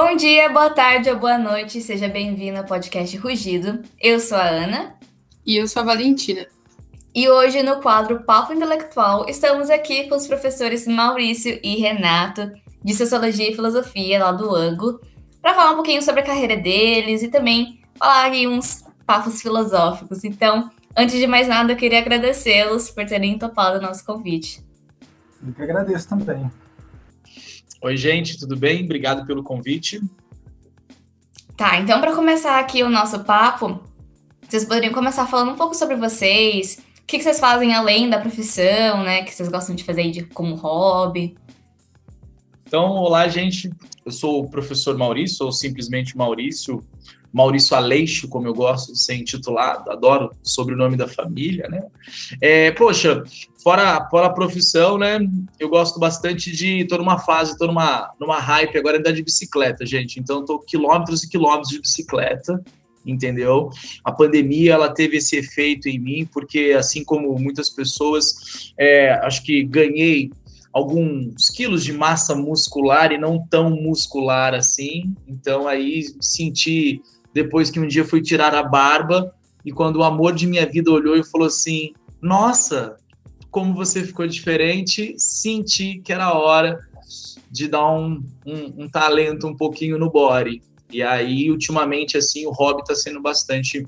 Bom dia, boa tarde ou boa noite, seja bem-vindo ao podcast Rugido. Eu sou a Ana. E eu sou a Valentina. E hoje, no quadro Papo Intelectual, estamos aqui com os professores Maurício e Renato, de Sociologia e Filosofia, lá do Ângulo, para falar um pouquinho sobre a carreira deles e também falar aí uns papos filosóficos. Então, antes de mais nada, eu queria agradecê-los por terem topado o nosso convite. Eu que agradeço também. Oi, gente, tudo bem? Obrigado pelo convite. Tá, então para começar aqui o nosso papo, vocês poderiam começar falando um pouco sobre vocês, o que, que vocês fazem além da profissão, né? Que vocês gostam de fazer de, como hobby. Então, olá, gente. Eu sou o professor Maurício, ou simplesmente Maurício, Maurício Aleixo, como eu gosto de ser intitulado, adoro o sobrenome da família, né? É, poxa, fora, fora a profissão, né? Eu gosto bastante de. tô numa fase, tô numa, numa hype agora andar de bicicleta, gente. Então, tô quilômetros e quilômetros de bicicleta entendeu? A pandemia ela teve esse efeito em mim, porque assim como muitas pessoas, é, acho que ganhei alguns quilos de massa muscular e não tão muscular assim. Então aí senti depois que um dia fui tirar a barba e quando o amor de minha vida olhou e falou assim: Nossa, como você ficou diferente, senti que era hora de dar um, um, um talento um pouquinho no body. E aí, ultimamente, assim, o hobby está sendo bastante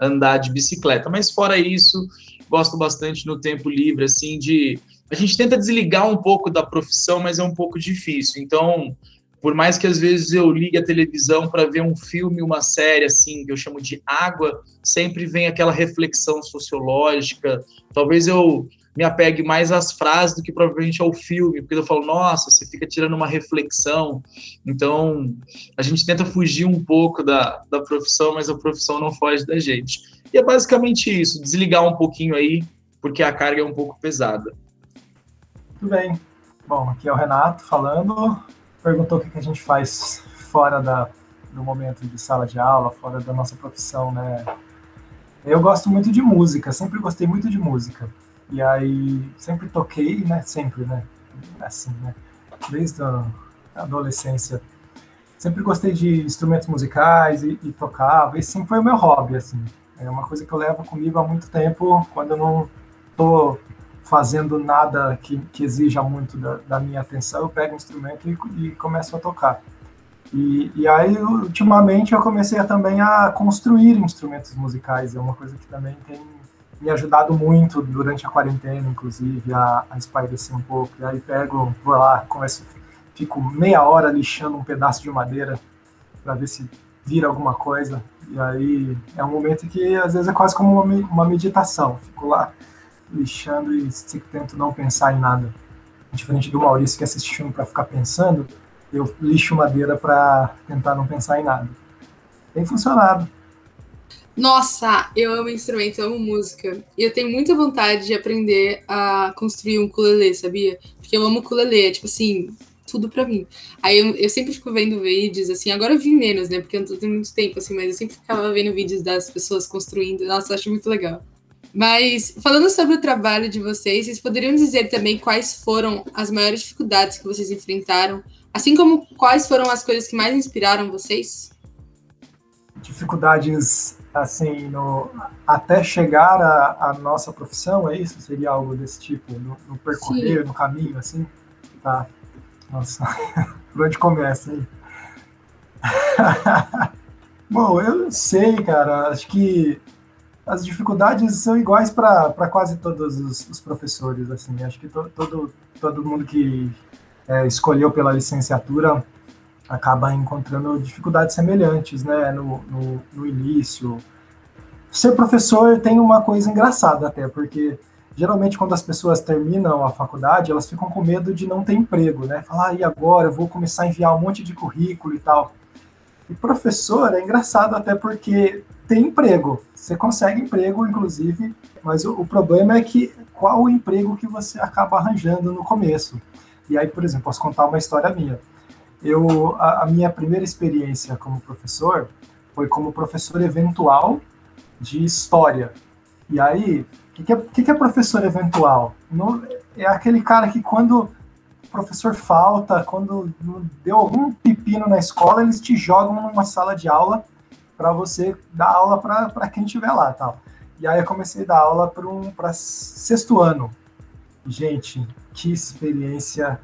andar de bicicleta. Mas fora isso, gosto bastante no tempo livre, assim, de. A gente tenta desligar um pouco da profissão, mas é um pouco difícil. Então, por mais que às vezes eu ligue a televisão para ver um filme, uma série assim, que eu chamo de água, sempre vem aquela reflexão sociológica. Talvez eu me apegue mais às frases do que provavelmente ao filme, porque eu falo, nossa, você fica tirando uma reflexão. Então, a gente tenta fugir um pouco da, da profissão, mas a profissão não foge da gente. E é basicamente isso, desligar um pouquinho aí, porque a carga é um pouco pesada. Tudo bem. Bom, aqui é o Renato falando perguntou o que a gente faz fora da, do momento de sala de aula, fora da nossa profissão, né? Eu gosto muito de música, sempre gostei muito de música. E aí sempre toquei, né? Sempre, né? Assim, né? Desde a adolescência. Sempre gostei de instrumentos musicais e, e tocava. Esse sempre foi o meu hobby, assim. É uma coisa que eu levo comigo há muito tempo, quando eu não tô fazendo nada que, que exija muito da, da, minha atenção, eu pego um instrumento e, e começo a tocar. E, e, aí, ultimamente, eu comecei a, também a construir instrumentos musicais, é uma coisa que também tem me ajudado muito durante a quarentena, inclusive, a, a espairecer um pouco. E aí pego, vou lá, começo, fico meia hora lixando um pedaço de madeira para ver se vira alguma coisa. E aí é um momento que, às vezes, é quase como uma, uma meditação. Fico lá lixando e tento não pensar em nada. Diferente do Maurício que assiste filme para ficar pensando, eu lixo madeira para tentar não pensar em nada. Tem funcionado. Nossa, eu amo instrumento, eu amo música. E eu tenho muita vontade de aprender a construir um ukulele, sabia? Porque eu amo ukulele, é tipo assim, tudo para mim. Aí eu, eu, sempre fico vendo vídeos, assim, agora eu vi menos, né? Porque eu não tenho muito tempo, assim, mas eu sempre ficava vendo vídeos das pessoas construindo. Nossa, eu acho muito legal. Mas falando sobre o trabalho de vocês, vocês poderiam dizer também quais foram as maiores dificuldades que vocês enfrentaram, assim como quais foram as coisas que mais inspiraram vocês? Dificuldades assim no até chegar à, nossa profissão, é isso? Seria algo desse tipo no, no percorrer, Sim. no caminho, assim? Tá. Nossa, por onde começa aí? Bom, eu sei, cara. Acho que as dificuldades são iguais para quase todos os, os, professores. Assim, acho que to, todo, todo mundo que é, escolheu pela licenciatura acaba encontrando dificuldades semelhantes, né, no, no, no, início. Ser professor tem uma coisa engraçada até, porque geralmente quando as pessoas terminam a faculdade, elas ficam com medo de não ter emprego, né? Falar, ah, e agora? Eu vou começar a enviar um monte de currículo e tal. E professor é engraçado até porque tem emprego. Você consegue emprego, inclusive, mas o, o, problema é que qual o emprego que você acaba arranjando no começo. E aí, por exemplo, posso contar uma história minha. Eu, a, a minha primeira experiência como professor foi como professor eventual de história. E aí, o que, que, é, que, que é professor eventual? é aquele cara que quando o professor falta, quando deu algum pepino na escola, eles te jogam numa sala de aula para você dar aula para quem estiver lá, tal. E aí eu comecei a dar aula para um para sexto ano. Gente, que experiência,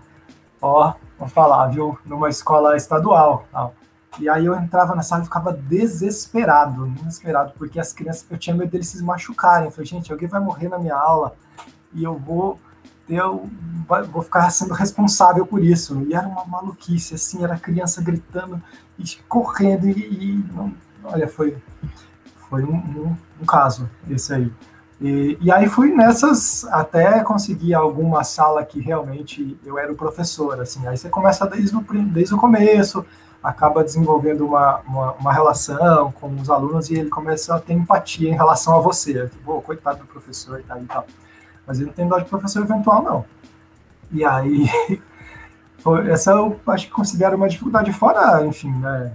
ó, vou falar, viu, numa escola estadual, tal. E aí eu entrava na sala e ficava desesperado, desesperado, porque as crianças, eu tinha medo deles se machucarem. Eu falei, gente, alguém vai morrer na minha aula e eu vou eu vou ficar sendo responsável por isso. E era uma maluquice, assim, era criança gritando e correndo e, e não, olha, foi, foi um, um, um caso esse aí. E, e, aí fui nessas até conseguir alguma sala que realmente eu era o professor, assim. Aí você começa desde o, desde o começo, acaba desenvolvendo uma, uma, uma relação com os alunos e ele começa a ter empatia em relação a você. Tipo, coitado do professor e tal e tal. Mas ele não tem dó de professor eventual, não. E aí, essa eu acho que considero uma dificuldade, fora, enfim, né,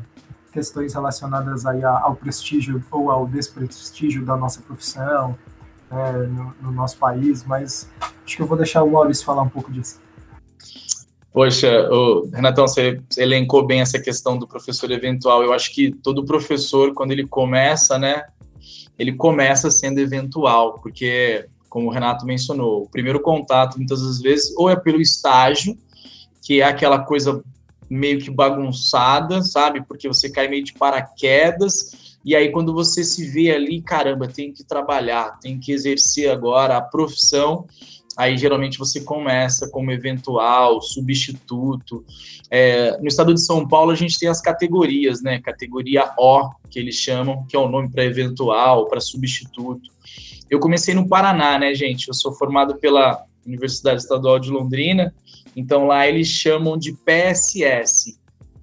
questões relacionadas aí ao prestígio ou ao desprestígio da nossa profissão né, no, no, nosso país, mas acho que eu vou deixar o Maurício falar um pouco disso. Poxa, o Renatão, você elencou bem essa questão do professor eventual. Eu acho que todo professor, quando ele começa, né, ele começa sendo eventual, porque, como o Renato mencionou, o primeiro contato, muitas das vezes, ou é pelo estágio, que é aquela coisa meio que bagunçada, sabe? Porque você cai meio de paraquedas, e aí quando você se vê ali, caramba, tem que trabalhar, tem que exercer agora a profissão, aí geralmente você começa como eventual, substituto. É, no estado de São Paulo a gente tem as categorias, né? Categoria O, que eles chamam, que é o nome para eventual, para substituto. Eu comecei no Paraná, né, gente? Eu sou formado pela Universidade Estadual de Londrina, então lá eles chamam de PSS.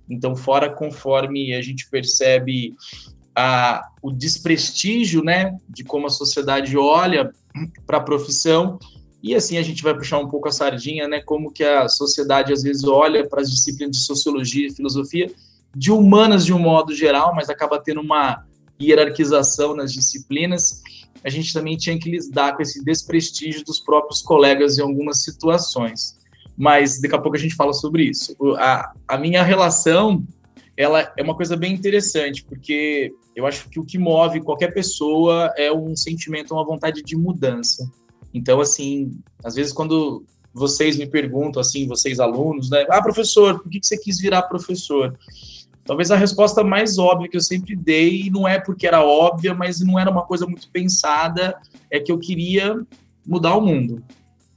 Então, fora conforme a gente percebe a, o desprestígio, né, de como a sociedade olha para a profissão, e assim a gente vai puxar um pouco a sardinha, né, como que a sociedade às vezes olha para as disciplinas de sociologia e filosofia, de humanas de um modo geral, mas acaba tendo uma hierarquização nas disciplinas, a gente também tinha que lidar com esse desprestígio dos próprios colegas em algumas situações. Mas daqui a pouco a gente fala sobre isso. A, a minha relação, ela é uma coisa bem interessante, porque eu acho que o que move qualquer pessoa é um sentimento, uma vontade de mudança. Então, assim, às vezes quando vocês me perguntam, assim, vocês alunos, né? Ah, professor, por que você quis virar professor? Talvez a resposta mais óbvia que eu sempre dei, não é porque era óbvia, mas não era uma coisa muito pensada, é que eu queria mudar o mundo.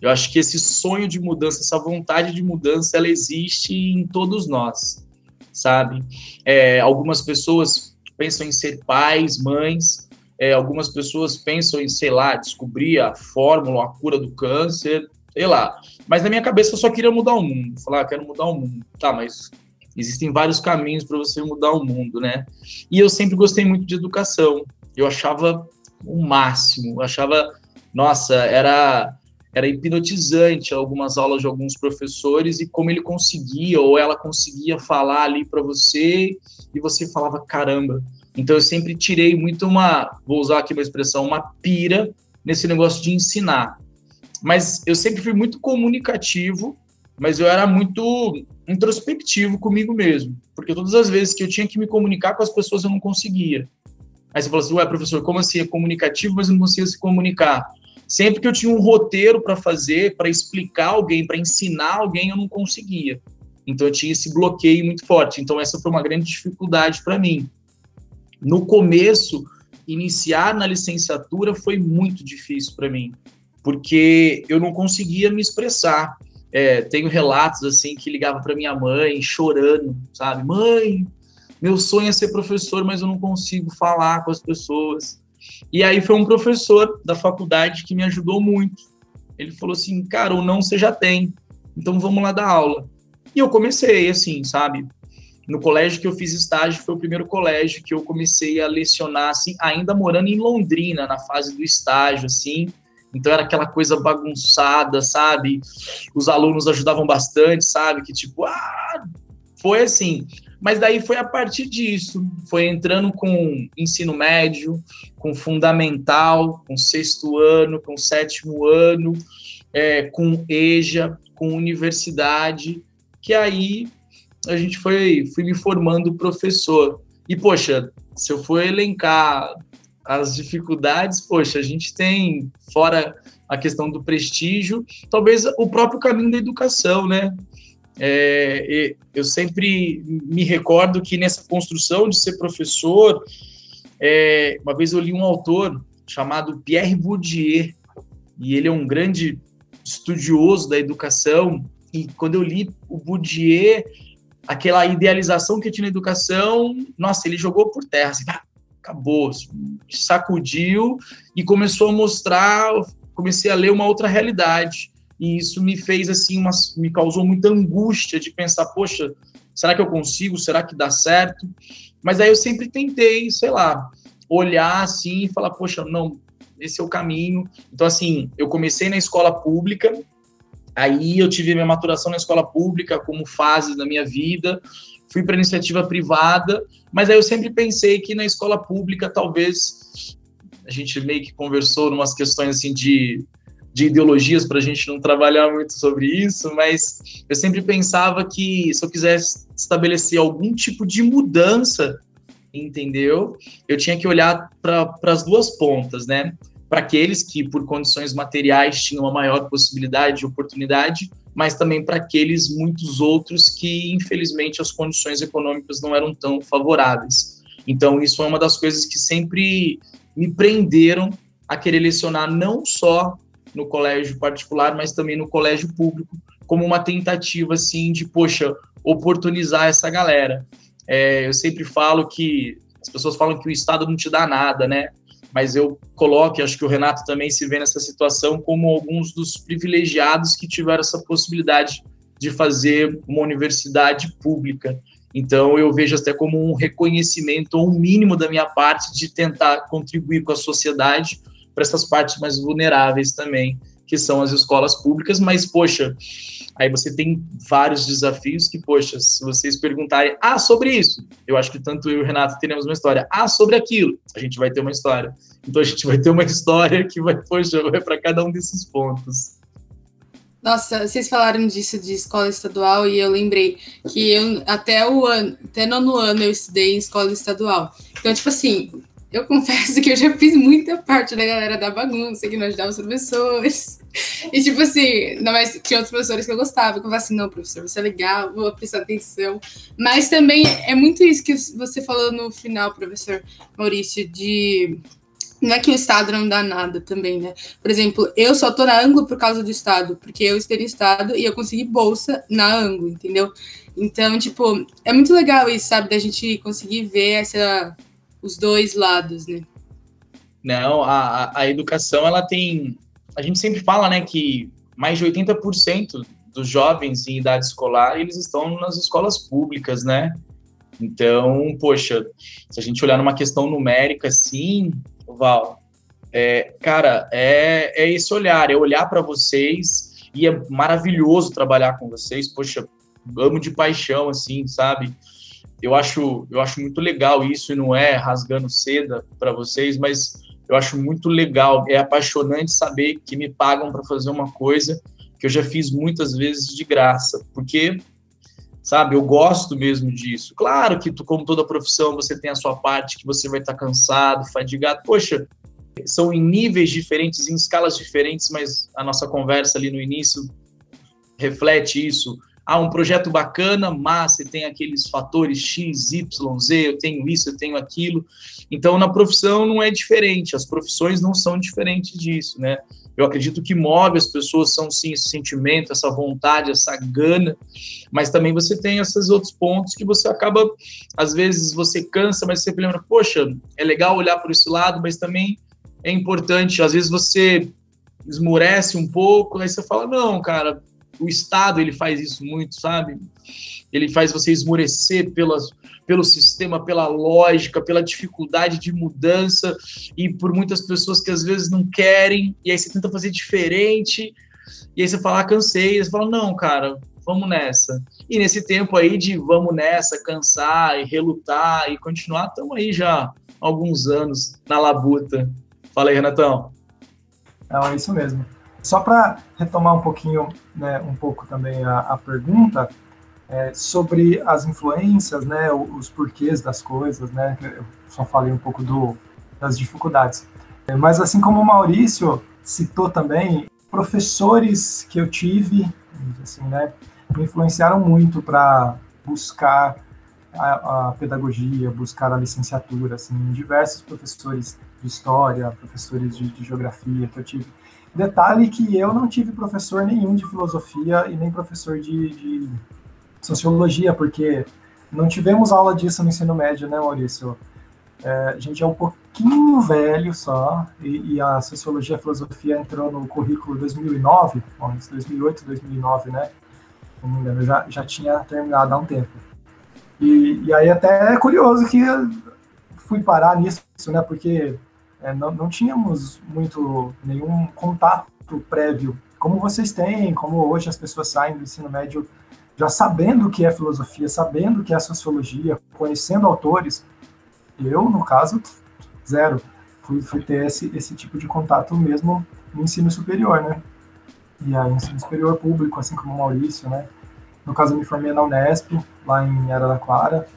Eu acho que esse sonho de mudança, essa vontade de mudança, ela existe em todos nós, sabe? É, algumas pessoas pensam em ser pais, mães, é, algumas pessoas pensam em, sei lá, descobrir a fórmula, a cura do câncer, sei lá. Mas na minha cabeça eu só queria mudar o mundo. Falar, ah, quero mudar o mundo. Tá, mas existem vários caminhos para você mudar o mundo, né? E eu sempre gostei muito de educação. Eu achava o máximo. Eu achava, nossa, era era hipnotizante algumas aulas de alguns professores e como ele conseguia ou ela conseguia falar ali para você e você falava caramba. Então eu sempre tirei muito uma, vou usar aqui uma expressão, uma pira nesse negócio de ensinar. Mas eu sempre fui muito comunicativo, mas eu era muito introspectivo comigo mesmo, porque todas as vezes que eu tinha que me comunicar com as pessoas eu não conseguia. Aí você fala assim, ué, professor, como assim é comunicativo, mas não conseguia se comunicar? Sempre que eu tinha um roteiro para fazer, para explicar alguém, para ensinar alguém, eu não conseguia. Então eu tinha esse bloqueio muito forte. Então essa foi uma grande dificuldade para mim. No começo, iniciar na licenciatura foi muito difícil para mim, porque eu não conseguia me expressar. É, tenho relatos assim que ligava para minha mãe chorando, sabe? Mãe, meu sonho é ser professor, mas eu não consigo falar com as pessoas. E aí foi um professor da faculdade que me ajudou muito. Ele falou assim, cara, ou não você já tem, então vamos lá dar aula. E eu comecei assim, sabe? No colégio que eu fiz estágio foi o primeiro colégio que eu comecei a lecionar assim, ainda morando em Londrina, na fase do estágio assim. Então era aquela coisa bagunçada, sabe? Os alunos ajudavam bastante, sabe? Que tipo, ah, foi assim. Mas daí foi a partir disso, foi entrando com ensino médio, com fundamental, com sexto ano, com sétimo ano, é, com EJA, com universidade, que aí a gente foi fui me formando professor. E poxa, se eu for elencar as dificuldades, poxa, a gente tem fora a questão do prestígio, talvez o próprio caminho da educação, né? É, eu sempre me recordo que nessa construção de ser professor, é, uma vez eu li um autor chamado Pierre Bourdieu, e ele é um grande estudioso da educação, e quando eu li o Bourdieu, aquela idealização que tinha na educação, nossa, ele jogou por terra, assim, ah, acabou, sacudiu e começou a mostrar, comecei a ler uma outra realidade. E isso me fez assim, uma, me causou muita angústia de pensar, poxa, será que eu consigo? Será que dá certo? Mas aí eu sempre tentei, sei lá, olhar assim e falar, poxa, não, esse é o caminho. Então assim, eu comecei na escola pública, aí eu tive minha maturação na escola pública como fase da minha vida, fui para iniciativa privada, mas aí eu sempre pensei que na escola pública talvez a gente meio que conversou umas questões assim de, de ideologias para a gente não trabalhar muito sobre isso, mas eu sempre pensava que se eu quisesse estabelecer algum tipo de mudança, entendeu? Eu tinha que olhar para as duas pontas, né? Para aqueles que por condições materiais tinham uma maior possibilidade de oportunidade mas também para aqueles muitos outros que, infelizmente, as condições econômicas não eram tão favoráveis. Então, isso é uma das coisas que sempre me prenderam a querer lecionar não só no colégio particular, mas também no colégio público, como uma tentativa, assim, de, poxa, oportunizar essa galera. É, eu sempre falo que as pessoas falam que o Estado não te dá nada, né? Mas eu coloco, e acho que o Renato também se vê nessa situação, como alguns dos privilegiados que tiveram essa possibilidade de fazer uma universidade pública. Então, eu vejo até como um reconhecimento, ou um mínimo da minha parte, de tentar contribuir com a sociedade para essas partes mais vulneráveis também, que são as escolas públicas. Mas, poxa, Aí você tem vários desafios que, poxa, se vocês perguntarem, ah, sobre isso, eu acho que tanto eu e o Renato teremos uma história. Ah, sobre aquilo, a gente vai ter uma história. Então a gente vai ter uma história que vai, poxa, vai para cada um desses pontos. Nossa, vocês falaram disso de escola estadual e eu lembrei que eu até o ano, até nono ano eu estudei em escola estadual. Então, tipo assim, eu confesso que eu já fiz muita parte da galera da bagunça, que não ajudava os professores. E, tipo assim, não, mas tinha outros professores que eu gostava, que eu falava assim, não, professor, você é legal, vou prestar atenção. Mas também é muito isso que você falou no final, professor Maurício, de não é que o Estado não dá nada também, né? Por exemplo, eu só tô na Anglo por causa do Estado, porque eu no Estado e eu consegui bolsa na Anglo, entendeu? Então, tipo, é muito legal isso, sabe? Da gente conseguir ver essa os dois lados, né? Não, a, a educação, ela tem. A gente sempre fala, né, que mais de 80% dos jovens em idade escolar, eles estão nas escolas públicas, né? Então, poxa, se a gente olhar numa questão numérica, sim, Val, é, cara, é, é esse olhar, é olhar para vocês e é maravilhoso trabalhar com vocês. Poxa, amo de paixão, assim, sabe? Eu acho, eu acho muito legal isso, e não é rasgando seda para vocês, mas eu acho muito legal, é apaixonante saber que me pagam para fazer uma coisa que eu já fiz muitas vezes de graça, porque, sabe, eu gosto mesmo disso. Claro que, tu, como toda profissão, você tem a sua parte que você vai estar tá cansado, fadigado. Poxa, são em níveis diferentes, em escalas diferentes, mas a nossa conversa ali no início reflete isso ah, um projeto bacana, mas você tem aqueles fatores X, Y, Z, eu tenho isso, eu tenho aquilo. Então, na profissão não é diferente, as profissões não são diferentes disso, né? Eu acredito que move as pessoas são sim esse sentimento, essa vontade, essa gana, mas também você tem esses outros pontos que você acaba, às vezes você cansa, mas você lembra, poxa, é legal olhar por esse lado, mas também é importante, às vezes você esmurece um pouco, aí você fala, não, cara, o Estado ele faz isso muito, sabe? Ele faz você esmorecer pelas, pelo sistema, pela lógica, pela dificuldade de mudança e por muitas pessoas que às vezes não querem, e aí você tenta fazer diferente, e aí você fala, ah, cansei, e você fala, não, cara, vamos nessa. E nesse tempo aí de vamos nessa, cansar e relutar e continuar, estamos aí já alguns anos na labuta. Fala aí, Renatão. É isso mesmo. Só para retomar um pouquinho, né, um pouco também a, a pergunta é, sobre as influências, né, os porquês das coisas, né, eu só falei um pouco do, das dificuldades. É, mas assim como o Maurício citou também, professores que eu tive, assim, né, me influenciaram muito para buscar a, a, pedagogia, buscar a licenciatura, assim, diversos professores de história, professores de, de, geografia que eu tive. Detalhe que eu não tive professor nenhum de filosofia e nem professor de, de sociologia, porque não tivemos aula disso no ensino médio, né, Maurício? É, a gente é um pouquinho velho só, e, e, a sociologia e a filosofia entrou no currículo 2009, bom, 2008, 2009, né? Não me engano, já, já tinha terminado há um tempo. E, e aí até é curioso que fui parar nisso, né? Porque é, não, não tínhamos muito nenhum contato prévio, como vocês têm, como hoje as pessoas saem do ensino médio já sabendo o que é filosofia, sabendo o que é sociologia, conhecendo autores. Eu, no caso, zero. Fui, fui ter esse, esse tipo de contato mesmo no ensino superior, né? E aí, ensino superior público, assim como o Maurício, né? No caso, eu me formei na Unesp, lá em Araraquara,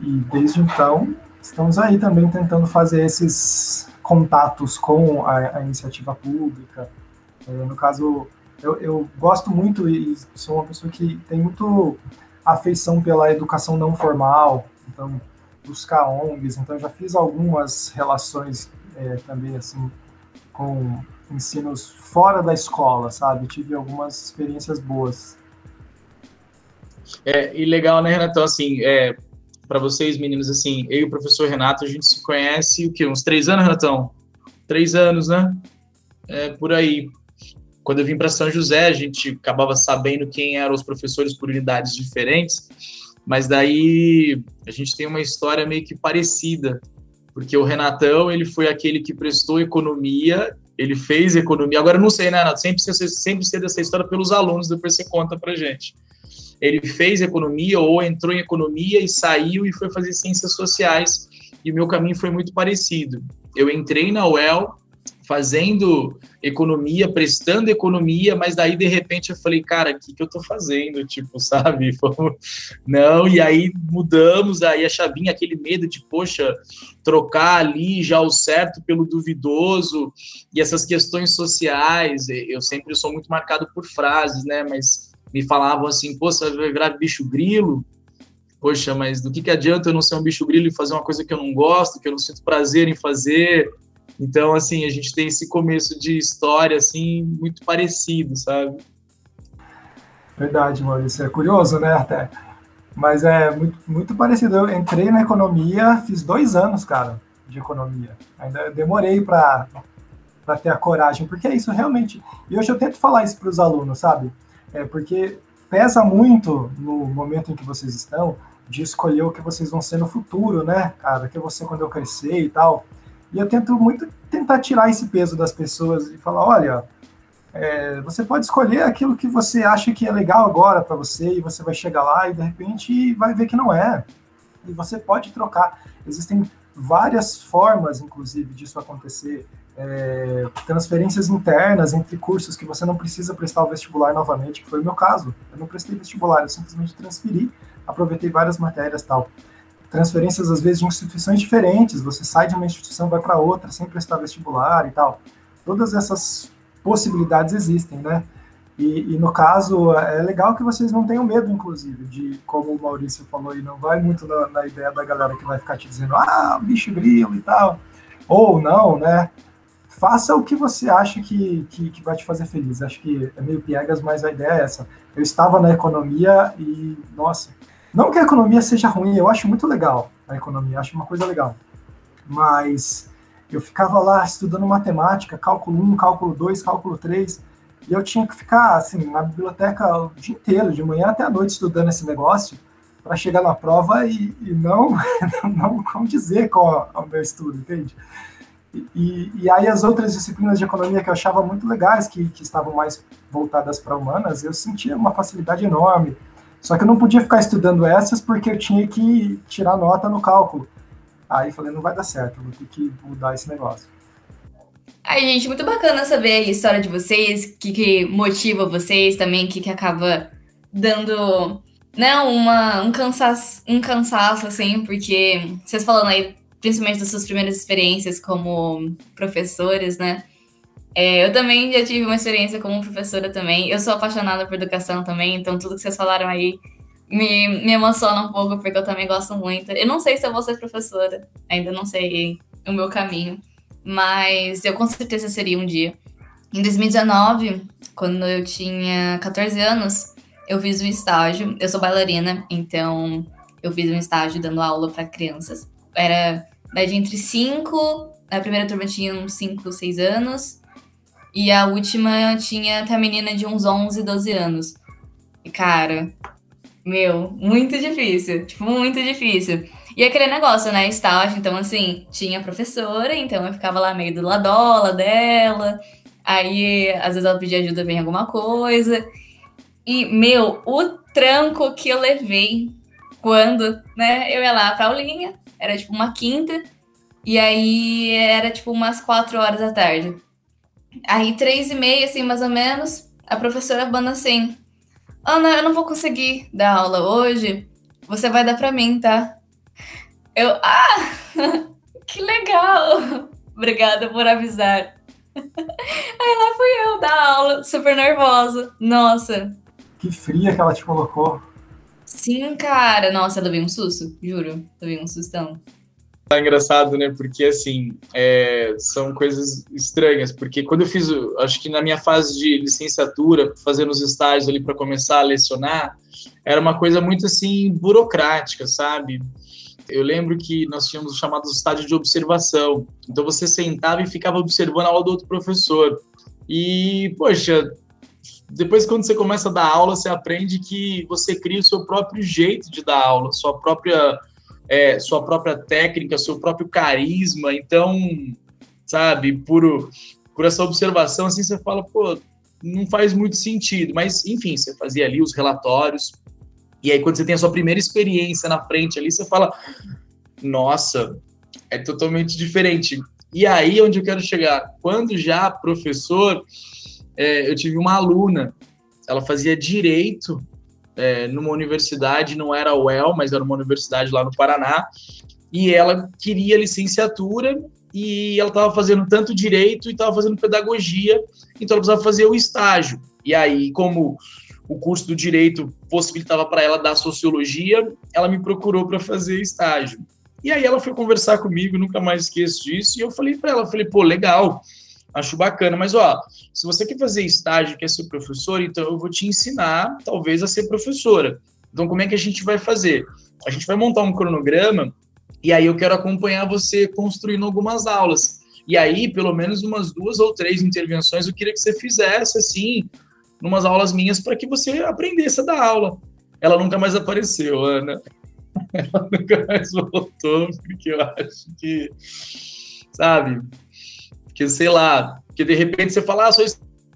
e desde então estamos aí também tentando fazer esses contatos com a, a iniciativa pública. É, no caso, eu, eu, gosto muito e sou uma pessoa que tem muito afeição pela educação não formal, então buscar ONGs, então já fiz algumas relações é, também assim com ensinos fora da escola, sabe? Tive algumas experiências boas é, e legal, né, Renato? Assim, é, para vocês, meninos, assim, eu e o professor Renato, a gente se conhece o quê? Uns três anos, Renatão? Três anos, né? É, por aí. Quando eu vim para São José, a gente acabava sabendo quem eram os professores por unidades diferentes, mas daí a gente tem uma história meio que parecida, porque o Renatão, ele foi aquele que prestou economia, ele fez economia. Agora, não sei, né, Renato? Sempre, sempre sei dessa história pelos alunos, depois você conta pra gente ele fez economia ou entrou em economia e saiu e foi fazer ciências sociais. E o meu caminho foi muito parecido. Eu entrei na UEL fazendo economia, prestando economia, mas daí de repente eu falei, cara, o que, que eu tô fazendo? Tipo, sabe? Não, e aí mudamos, aí a chavinha, aquele medo de, poxa, trocar ali já o certo pelo duvidoso, e essas questões sociais, eu sempre sou muito marcado por frases, né? Mas me falavam assim, pô, você vai virar bicho grilo? Poxa, mas do que, que adianta eu não ser um bicho grilo e fazer uma coisa que eu não gosto, que eu não sinto prazer em fazer? Então, assim, a gente tem esse começo de história, assim, muito parecido, sabe? Verdade, Maurício. É curioso, né, até. Mas é muito, muito parecido. Eu entrei na economia, fiz dois anos, cara, de economia. Ainda demorei para ter a coragem, porque é isso realmente. E hoje eu tento falar isso para os alunos, sabe? É porque pesa muito no momento em que vocês estão de escolher o que vocês vão ser no futuro, né, cara? Que eu vou ser quando eu crescer e tal. E eu tento muito tentar tirar esse peso das pessoas e falar, olha, é, você pode escolher aquilo que você acha que é legal agora para você e você vai chegar lá e de repente vai ver que não é. E você pode trocar. Existem várias formas, inclusive, disso acontecer é, transferências internas entre cursos que você não precisa prestar o vestibular novamente, que foi o meu caso. Eu não prestei vestibular, eu simplesmente transferi, aproveitei várias matérias tal. Transferências, às vezes, de instituições diferentes, você sai de uma instituição vai para outra sem prestar vestibular e tal. Todas essas possibilidades existem, né? E, e, no caso, é legal que vocês não tenham medo, inclusive, de, como o Maurício falou, e não vai muito na, na ideia da galera que vai ficar te dizendo, ah, bicho grilo e tal. Ou não, né? Faça o que você acha que, que, que, vai te fazer feliz. Acho que é meio piegas, mas a ideia é essa. Eu estava na economia e, nossa, não que a economia seja ruim, eu acho muito legal a economia, acho uma coisa legal. Mas eu ficava lá estudando matemática, cálculo 1, cálculo 2, cálculo 3, e eu tinha que ficar, assim, na biblioteca o dia inteiro, de manhã até a noite, estudando esse negócio, para chegar na prova e, e não, não, não dizer qual é o meu estudo, entende? E, e, aí as outras disciplinas de economia que eu achava muito legais, que, que estavam mais voltadas para humanas, eu sentia uma facilidade enorme. Só que eu não podia ficar estudando essas porque eu tinha que tirar nota no cálculo. Aí falei, não vai dar certo, vou ter que mudar esse negócio. Ai, gente, muito bacana saber a história de vocês, o que, que motiva vocês também, o que, que acaba dando, né, uma, um, cansaço, um cansaço, assim, porque vocês falando aí, principalmente das suas primeiras experiências como professores, né? É, eu também já tive uma experiência como professora também. Eu sou apaixonada por educação também, então tudo que vocês falaram aí me, me emociona um pouco, porque eu também gosto muito. Eu não sei se eu vou ser professora, ainda não sei o meu caminho mas eu com certeza seria um dia. Em 2019, quando eu tinha 14 anos, eu fiz um estágio. Eu sou bailarina, então eu fiz um estágio dando aula para crianças. Era idade entre 5, a primeira turma tinha uns 5, 6 anos, e a última tinha até a menina de uns 11, 12 anos. E cara, meu, muito difícil, tipo, muito difícil. E aquele negócio, né? Estágio, então assim, tinha professora, então eu ficava lá meio do ladola dela. Aí, às vezes ela pedia ajuda em alguma coisa. E, meu, o tranco que eu levei quando, né, eu ia lá pra aulinha, era tipo uma quinta, e aí era tipo umas quatro horas da tarde. Aí, três e meia, assim, mais ou menos, a professora banda assim: Ana, eu não vou conseguir dar aula hoje, você vai dar pra mim, tá? Eu, ah, que legal! Obrigada por avisar. Aí lá fui eu dar aula, super nervosa. Nossa. Que fria que ela te colocou. Sim, cara. Nossa, eu levei um susto, juro. Levei um sustão. É engraçado, né? Porque, assim, é, são coisas estranhas. Porque quando eu fiz, acho que na minha fase de licenciatura, fazendo os estágios ali para começar a lecionar, era uma coisa muito, assim, burocrática, sabe? Eu lembro que nós tínhamos o chamado estádio de observação. Então você sentava e ficava observando a aula do outro professor. E, poxa, depois quando você começa a dar aula, você aprende que você cria o seu próprio jeito de dar aula, sua própria, é, sua própria técnica, seu próprio carisma. Então, sabe, por, por essa observação, assim, você fala, pô, não faz muito sentido. Mas, enfim, você fazia ali os relatórios, e aí, quando você tem a sua primeira experiência na frente ali, você fala: nossa, é totalmente diferente. E aí, onde eu quero chegar? Quando já professor, é, eu tive uma aluna, ela fazia direito é, numa universidade, não era UEL, mas era uma universidade lá no Paraná, e ela queria licenciatura e ela estava fazendo tanto direito e estava fazendo pedagogia, então ela precisava fazer o estágio. E aí, como o curso do direito possibilitava para ela dar sociologia, ela me procurou para fazer estágio. E aí ela foi conversar comigo, nunca mais esqueço disso, e eu falei para ela, falei, pô, legal, acho bacana, mas ó, se você quer fazer estágio, quer ser professor, então eu vou te ensinar, talvez, a ser professora. Então, como é que a gente vai fazer? A gente vai montar um cronograma, e aí eu quero acompanhar você construindo algumas aulas. E aí, pelo menos umas duas ou três intervenções eu queria que você fizesse, assim, numas aulas minhas para que você aprendesse a dar aula. Ela nunca mais apareceu, Ana. Ela nunca mais voltou, porque eu acho que, sabe, que sei lá, que de repente você fala, ah, sou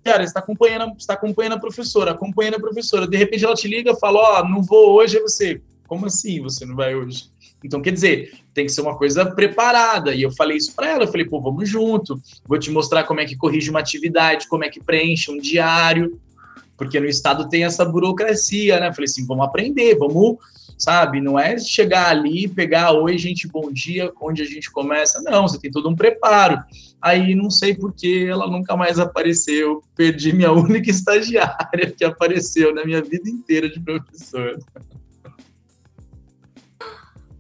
cara, está acompanhando, está acompanhando a professora, acompanhando a professora, de repente ela te liga fala, ó, oh, não vou hoje, é você, como assim você não vai hoje? Então, quer dizer, tem que ser uma coisa preparada. E eu falei isso para ela, eu falei, pô, vamos junto, vou te mostrar como é que corrige uma atividade, como é que preenche um diário, porque no Estado tem essa burocracia, né? Falei assim, vamos aprender, vamos, sabe? Não é chegar ali, pegar, oi, gente, bom dia, onde a gente começa. Não, você tem todo um preparo. Aí não sei por que ela nunca mais apareceu. Perdi minha única estagiária que apareceu na minha vida inteira de professor.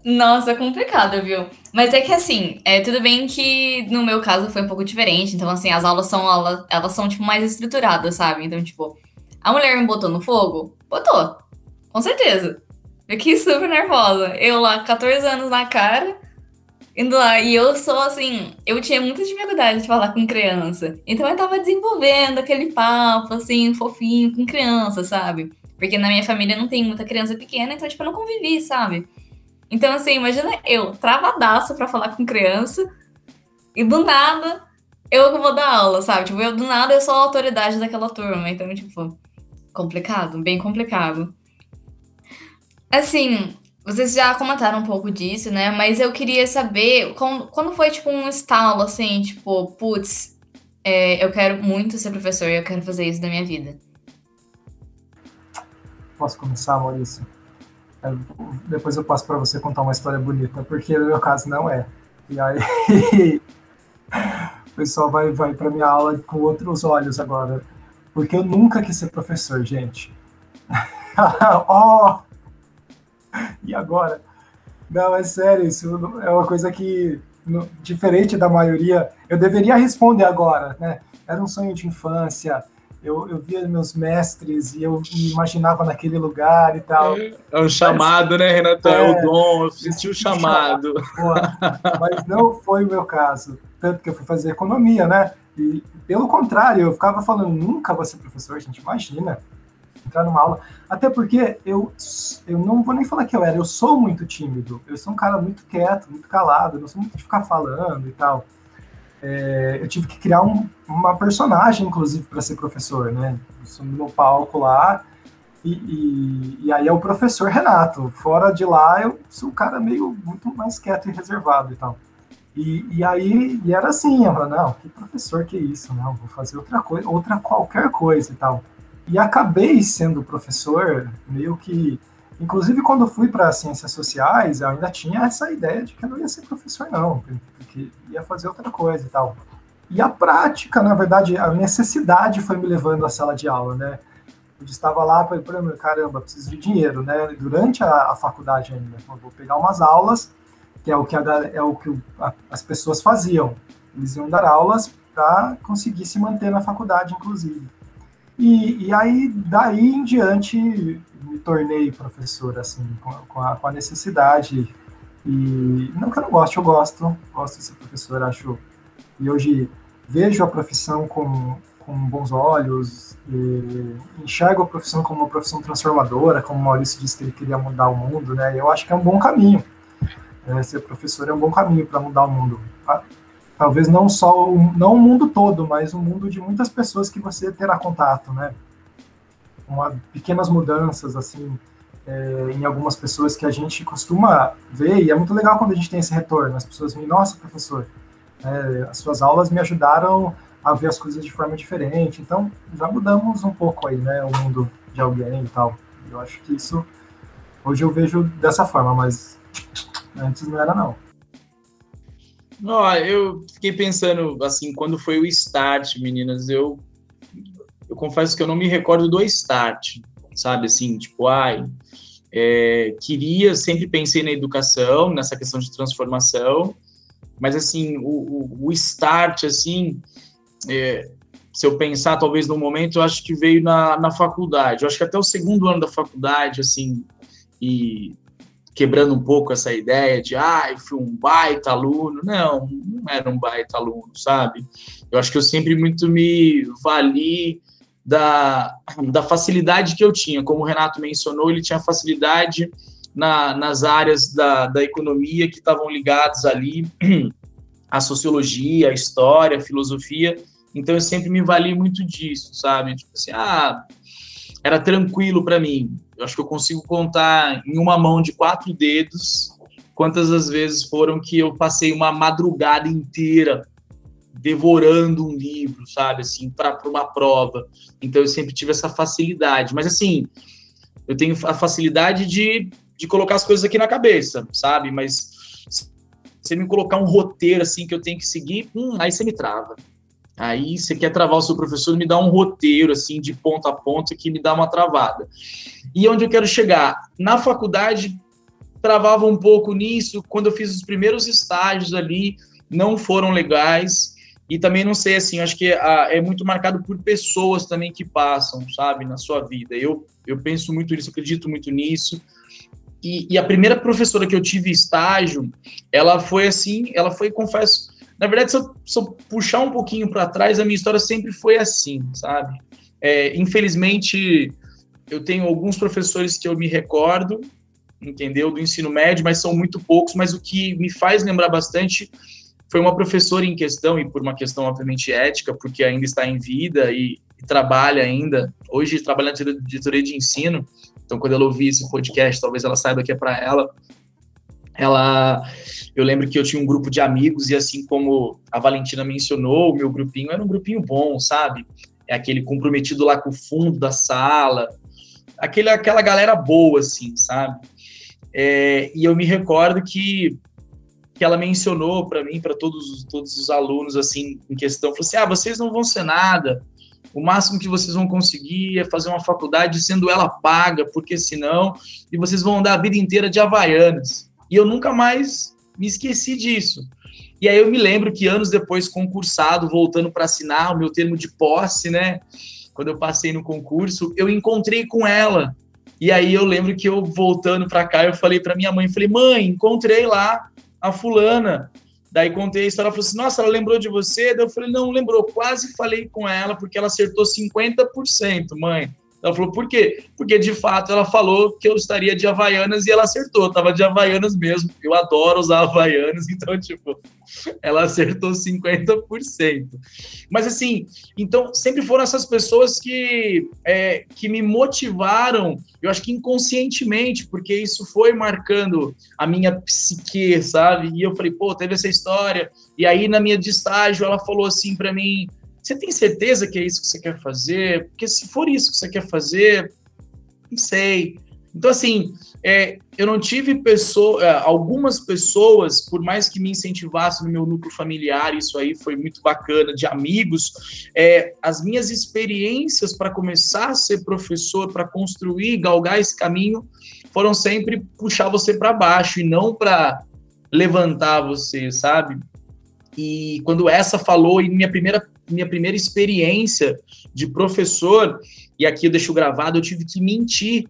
Nossa, complicado, viu? Mas é que assim, é, tudo bem que no meu caso foi um pouco diferente. Então, assim, as aulas são, elas, elas são, tipo, mais estruturadas, sabe? Então, tipo, a mulher me botou no fogo? Botou. Com certeza. Fiquei super nervosa. Eu lá, 14 anos na cara, indo lá. E eu sou assim, eu tinha muita dificuldade de falar com criança. Então eu tava desenvolvendo aquele papo, assim, fofinho com criança, sabe? Porque na minha família não tem muita criança pequena, então, tipo, eu não convivi, sabe? Então, assim, imagina eu, travadaço pra falar com criança, e do nada, eu vou dar aula, sabe? Tipo, eu do nada eu sou a autoridade daquela turma. Então, tipo, complicado, bem complicado. Assim, vocês já comentaram um pouco disso, né? Mas eu queria saber quando, quando foi, tipo, um estalo, assim, tipo, putz, é, eu quero muito ser professor e eu quero fazer isso na minha vida. Posso começar, Maurício? É, depois eu passo para você contar uma história bonita, porque no meu caso não é. E aí o pessoal vai, vai para minha aula com outros olhos agora. Porque eu nunca quis ser professor, gente. oh! E agora? Não, é sério, isso é uma coisa que, diferente da maioria, eu deveria responder agora, né? Era um sonho de infância, eu, eu via meus mestres e eu me imaginava naquele lugar e tal. É, é um chamado, mas, né, Renato? É, é, o dom, eu senti o chamado. mas não foi o meu caso. Tanto que eu fui fazer economia, né? E, pelo contrário, eu ficava falando, nunca vou ser professor, gente, imagina entrar numa aula. Até porque eu, eu não vou nem falar que eu era, eu sou muito tímido. Eu sou um cara muito quieto, muito calado, eu não sou muito de ficar falando e tal. É, eu tive que criar um, uma personagem, inclusive, para ser professor, né? Subi no palco lá, e, e, e, aí é o professor Renato. Fora de lá, eu sou um cara meio muito mais quieto e reservado e tal. E, e aí, e era assim, eu falei, não, que professor que é isso, não, vou fazer outra coisa, outra qualquer coisa e tal. E acabei sendo professor, meio que. Inclusive, quando fui para ciências sociais, eu ainda tinha essa ideia de que eu não ia ser professor, não, que ia fazer outra coisa e tal. E a prática, na verdade, a necessidade foi me levando à sala de aula, né? Eu estava lá, falei, caramba, preciso de dinheiro, né? Durante a, a faculdade ainda, vou pegar umas aulas, que é o que, a, é o que a, as pessoas faziam. Eles iam dar aulas para conseguir se manter na faculdade, inclusive. E, e aí, daí em diante, me tornei professor, assim, com, com, a, com a necessidade. E não que eu não goste, eu gosto, gosto de ser professor, acho. E hoje vejo a profissão com, com bons olhos, enxergo a profissão como uma profissão transformadora, como o Maurício disse que ele queria mudar o mundo, né? Eu acho que é um bom caminho. É, ser professor é um bom caminho para mudar o mundo talvez não só o, não o mundo todo, mas o mundo de muitas pessoas que você terá contato, né? Uma, pequenas mudanças assim é, em algumas pessoas que a gente costuma ver e é muito legal quando a gente tem esse retorno. As pessoas me, nossa, professor, é, as suas aulas me ajudaram a ver as coisas de forma diferente. Então já mudamos um pouco aí, né? O mundo de alguém e tal. Eu acho que isso hoje eu vejo dessa forma, mas antes não era não. Ó, eu fiquei pensando, assim, quando foi o start, meninas, eu, eu confesso que eu não me recordo do start, sabe, assim, tipo, ai, é, queria, sempre pensei na educação, nessa questão de transformação, mas, assim, o, o, o start, assim, é, se eu pensar, talvez, no momento, eu acho que veio na, na faculdade, eu acho que até o segundo ano da faculdade, assim, e quebrando um pouco essa ideia de, ah, eu fui um baita aluno. Não, não era um baita aluno, sabe? Eu acho que eu sempre muito me vali da, da facilidade que eu tinha. Como o Renato mencionou, ele tinha facilidade na, nas áreas da, da economia que estavam ligadas ali à sociologia, à história, à filosofia. Então eu sempre me vali muito disso, sabe? Tipo assim, ah, era tranquilo para mim. Eu acho que eu consigo contar em uma mão de quatro dedos quantas as vezes foram que eu passei uma madrugada inteira devorando um livro, sabe, assim, para uma prova. Então eu sempre tive essa facilidade. Mas assim, eu tenho a facilidade de, de colocar as coisas aqui na cabeça, sabe? Mas você me colocar um roteiro assim que eu tenho que seguir, hum, aí você me trava. Aí você quer travar o seu professor, me dá um roteiro assim de ponta a ponta que me dá uma travada. E onde eu quero chegar? Na faculdade travava um pouco nisso, quando eu fiz os primeiros estágios ali, não foram legais. E também não sei assim, acho que é, é muito marcado por pessoas também que passam, sabe, na sua vida. Eu eu penso muito nisso, acredito muito nisso. E, e a primeira professora que eu tive estágio, ela foi assim, ela foi, confesso, na verdade, se eu, se eu puxar um pouquinho para trás, a minha história sempre foi assim, sabe? É, infelizmente, eu tenho alguns professores que eu me recordo, entendeu, do ensino médio, mas são muito poucos. Mas o que me faz lembrar bastante foi uma professora em questão, e por uma questão, obviamente, ética, porque ainda está em vida e, e trabalha ainda. Hoje, trabalha na diretoria de ensino. Então, quando ela ouvir esse podcast, talvez ela saiba que é para ela. ela eu lembro que eu tinha um grupo de amigos e assim como a Valentina mencionou, o meu grupinho era um grupinho bom, sabe? É aquele comprometido lá com o fundo da sala, aquele, aquela galera boa, assim, sabe? É, e eu me recordo que, que ela mencionou para mim, para todos, todos os alunos, assim, em questão, falou assim: ah, vocês não vão ser nada, o máximo que vocês vão conseguir é fazer uma faculdade sendo ela paga, porque senão, e vocês vão andar a vida inteira de Havaianas. E eu nunca mais me esqueci disso. E aí eu me lembro que anos depois, concursado, voltando para assinar o meu termo de posse, né? Quando eu passei no concurso, eu encontrei com ela. E aí eu lembro que eu voltando para cá, eu falei para minha mãe, falei: "Mãe, encontrei lá a fulana". Daí contei a história, ela falou assim: "Nossa, ela lembrou de você?". Daí eu falei: "Não, lembrou, quase falei com ela porque ela acertou 50%, mãe". Ela falou, por quê? Porque de fato ela falou que eu estaria de Havaianas e ela acertou, tava de Havaianas mesmo. Eu adoro usar Havaianas, então, tipo, ela acertou 50%. Mas assim, então sempre foram essas pessoas que, é, que me motivaram, eu acho que inconscientemente, porque isso foi marcando a minha psique, sabe? E eu falei, pô, teve essa história. E aí na minha de estágio ela falou assim para mim, você tem certeza que é isso que você quer fazer? Porque se for isso que você quer fazer, não sei. Então, assim, é, eu não tive pessoa, é, algumas pessoas, por mais que me incentivassem no meu núcleo familiar, isso aí foi muito bacana, de amigos, é, as minhas experiências para começar a ser professor, para construir, galgar esse caminho, foram sempre puxar você para baixo e não para levantar você, sabe? E quando essa falou, e minha primeira minha primeira experiência de professor, e aqui eu deixo gravado, eu tive que mentir,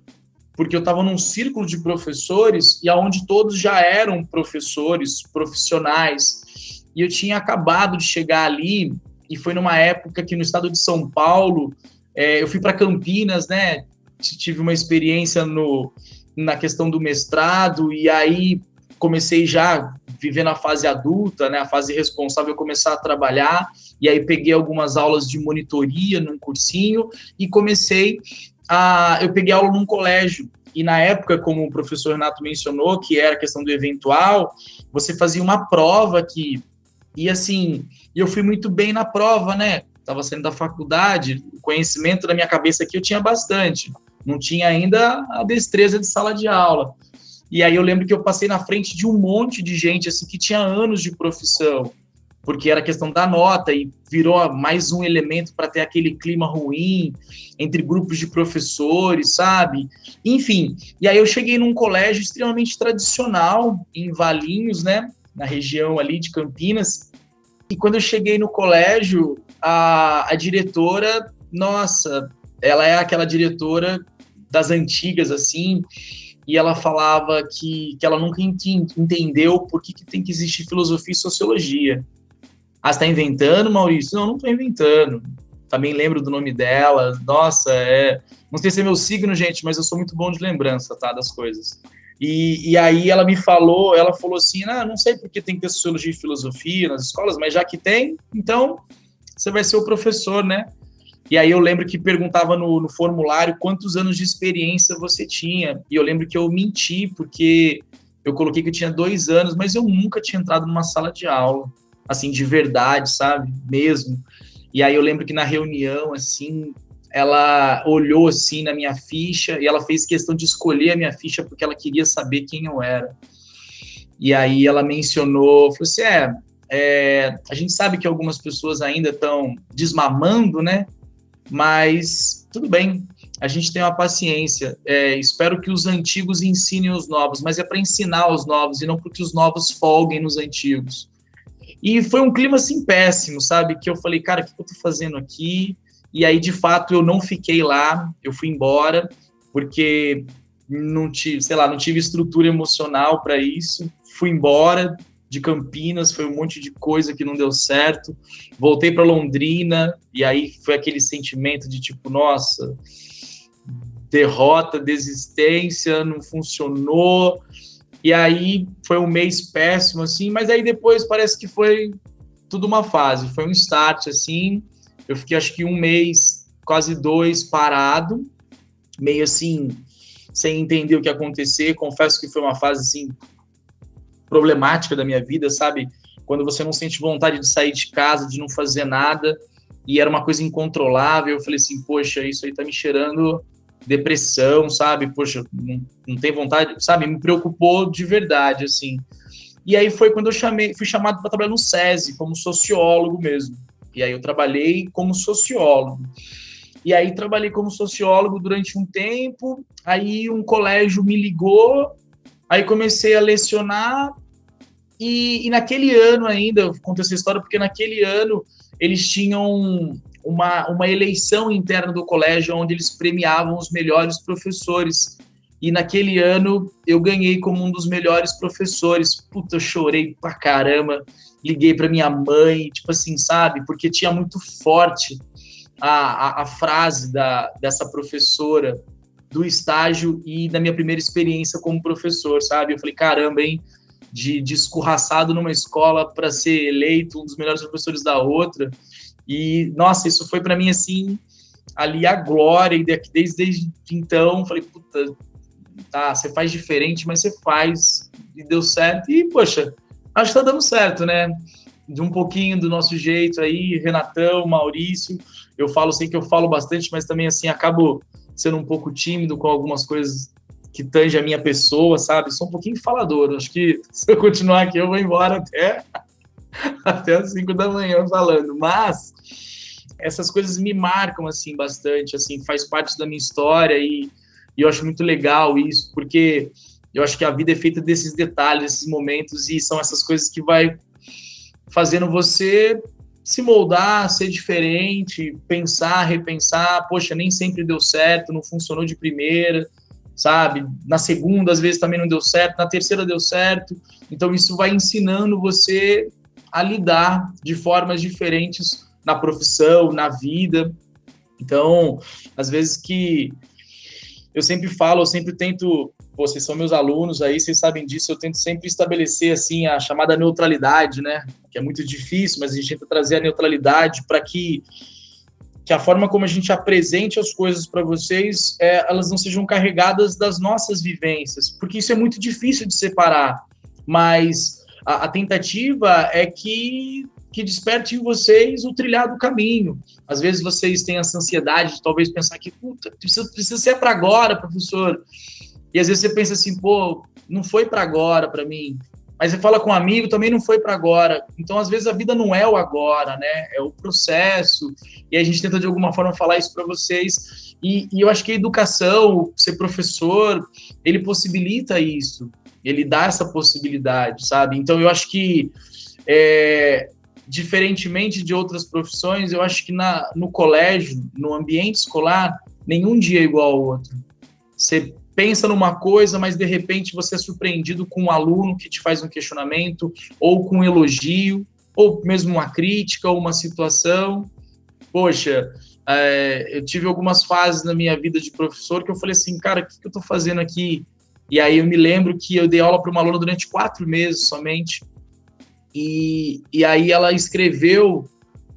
porque eu estava num círculo de professores e aonde todos já eram professores profissionais. E eu tinha acabado de chegar ali, e foi numa época que no estado de São Paulo, é, eu fui para Campinas, né? Tive uma experiência no, na questão do mestrado, e aí comecei já vivendo a fase adulta, né, a fase responsável, começar a trabalhar, e aí peguei algumas aulas de monitoria num cursinho e comecei a eu peguei aula num colégio e na época, como o professor Renato mencionou, que era a questão do eventual, você fazia uma prova que e assim, eu fui muito bem na prova, né? Tava saindo da faculdade, o conhecimento da minha cabeça aqui eu tinha bastante. Não tinha ainda a destreza de sala de aula. E aí eu lembro que eu passei na frente de um monte de gente assim que tinha anos de profissão, porque era questão da nota e virou mais um elemento para ter aquele clima ruim entre grupos de professores, sabe? Enfim, e aí eu cheguei num colégio extremamente tradicional em Valinhos, né, na região ali de Campinas. E quando eu cheguei no colégio, a, a diretora, nossa, ela é aquela diretora das antigas assim, e ela falava que, que ela nunca entendeu por que, que tem que existir filosofia e sociologia. Ah, você está inventando, Maurício? Não, não estou inventando. Também lembro do nome dela. Nossa, é. Não sei se é meu signo, gente, mas eu sou muito bom de lembrança, tá? Das coisas. E, e aí ela me falou, ela falou assim: ah, não sei por que tem que ter sociologia e filosofia nas escolas, mas já que tem, então você vai ser o professor, né? E aí eu lembro que perguntava no, no, formulário quantos anos de experiência você tinha. E eu lembro que eu menti, porque eu coloquei que eu tinha dois anos, mas eu nunca tinha entrado numa sala de aula, assim, de verdade, sabe? Mesmo. E aí eu lembro que na reunião, assim, ela olhou assim na minha ficha e ela fez questão de escolher a minha ficha porque ela queria saber quem eu era. E aí ela mencionou, falou assim, é, é a gente sabe que algumas pessoas ainda estão desmamando, né? mas tudo bem, a gente tem uma paciência. É, espero que os antigos ensinem os novos, mas é para ensinar os novos e não porque os novos folguem nos antigos. E foi um clima assim péssimo, sabe? Que eu falei, cara, o que eu tô fazendo aqui? E aí, de fato, eu não fiquei lá, eu fui embora, porque não tive, sei lá, não tive estrutura emocional para isso. Fui embora, de Campinas, foi um monte de coisa que não deu certo. Voltei para Londrina e aí foi aquele sentimento de tipo, nossa, derrota, desistência, não funcionou. E aí foi um mês péssimo assim, mas aí depois parece que foi tudo uma fase, foi um start assim. Eu fiquei acho que um mês, quase dois parado, meio assim, sem entender o que ia acontecer. Confesso que foi uma fase assim problemática da minha vida, sabe? Quando você não sente vontade de sair de casa, de não fazer nada, e era uma coisa incontrolável, eu falei assim, poxa, isso aí tá me cheirando depressão, sabe? Poxa, não, não tem vontade, sabe? Me preocupou de verdade, assim. E aí foi quando eu chamei, fui chamado para trabalhar no SESI, como sociólogo mesmo. E aí eu trabalhei como sociólogo. E aí trabalhei como sociólogo durante um tempo, aí um colégio me ligou, aí comecei a lecionar, e, e naquele ano ainda, eu conto essa história porque naquele ano eles tinham uma, uma eleição interna do colégio onde eles premiavam os melhores professores. E naquele ano eu ganhei como um dos melhores professores. Puta, eu chorei pra caramba. Liguei pra minha mãe, tipo assim, sabe? Porque tinha muito forte a, a, a frase da, dessa professora do estágio e da minha primeira experiência como professor, sabe? Eu falei, caramba, hein? De, de escorraçado numa escola para ser eleito um dos melhores professores da outra. E, nossa, isso foi para mim, assim, ali a glória. E desde, desde então, falei, puta, tá, você faz diferente, mas você faz. E deu certo. E, poxa, acho que tá dando certo, né? De um pouquinho do nosso jeito aí, Renatão, Maurício. Eu falo, sei que eu falo bastante, mas também, assim, acabo sendo um pouco tímido com algumas coisas que tange a minha pessoa, sabe? Sou um pouquinho falador. Acho que se eu continuar aqui, eu vou embora até, até as 5 da manhã falando. Mas essas coisas me marcam, assim, bastante. Assim, faz parte da minha história e, e eu acho muito legal isso, porque eu acho que a vida é feita desses detalhes, desses momentos, e são essas coisas que vai fazendo você se moldar, ser diferente, pensar, repensar. Poxa, nem sempre deu certo, não funcionou de primeira, sabe? Na segunda, às vezes também não deu certo, na terceira deu certo. Então, isso vai ensinando você a lidar de formas diferentes na profissão, na vida. Então, às vezes que eu sempre falo, eu sempre tento, vocês são meus alunos aí, vocês sabem disso, eu tento sempre estabelecer assim a chamada neutralidade, né? Que é muito difícil, mas a gente tenta trazer a neutralidade para que que a forma como a gente apresente as coisas para vocês, é, elas não sejam carregadas das nossas vivências, porque isso é muito difícil de separar. Mas a, a tentativa é que que desperte em vocês o trilhar do caminho. Às vezes vocês têm essa ansiedade de talvez pensar que, puta, precisa, precisa ser para agora, professor. E às vezes você pensa assim, pô, não foi para agora para mim. Mas você fala com um amigo, também não foi para agora. Então, às vezes, a vida não é o agora, né? É o processo. E a gente tenta, de alguma forma, falar isso para vocês. E, e eu acho que a educação, ser professor, ele possibilita isso. Ele dá essa possibilidade, sabe? Então, eu acho que é, diferentemente de outras profissões, eu acho que na, no colégio, no ambiente escolar, nenhum dia é igual ao outro. Você pensa numa coisa, mas de repente você é surpreendido com um aluno que te faz um questionamento, ou com um elogio, ou mesmo uma crítica, ou uma situação. Poxa, é, eu tive algumas fases na minha vida de professor que eu falei assim, cara, o que, que eu estou fazendo aqui? E aí eu me lembro que eu dei aula para uma aluna durante quatro meses somente, e, e aí ela escreveu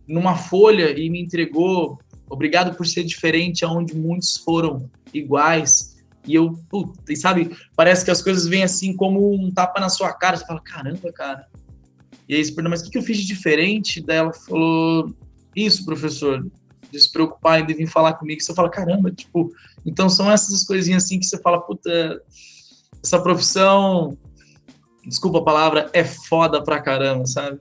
numa folha e me entregou, obrigado por ser diferente, aonde muitos foram iguais. E eu, puta, e sabe, parece que as coisas vêm assim como um tapa na sua cara. Você fala, caramba, cara. E aí você pergunta, mas o que, eu fiz de diferente? Daí ela falou, isso, professor, de se preocupar em vir falar comigo. Você fala, caramba, tipo, então são essas coisinhas assim que você fala, puta, essa profissão desculpa a palavra, é foda pra caramba, sabe?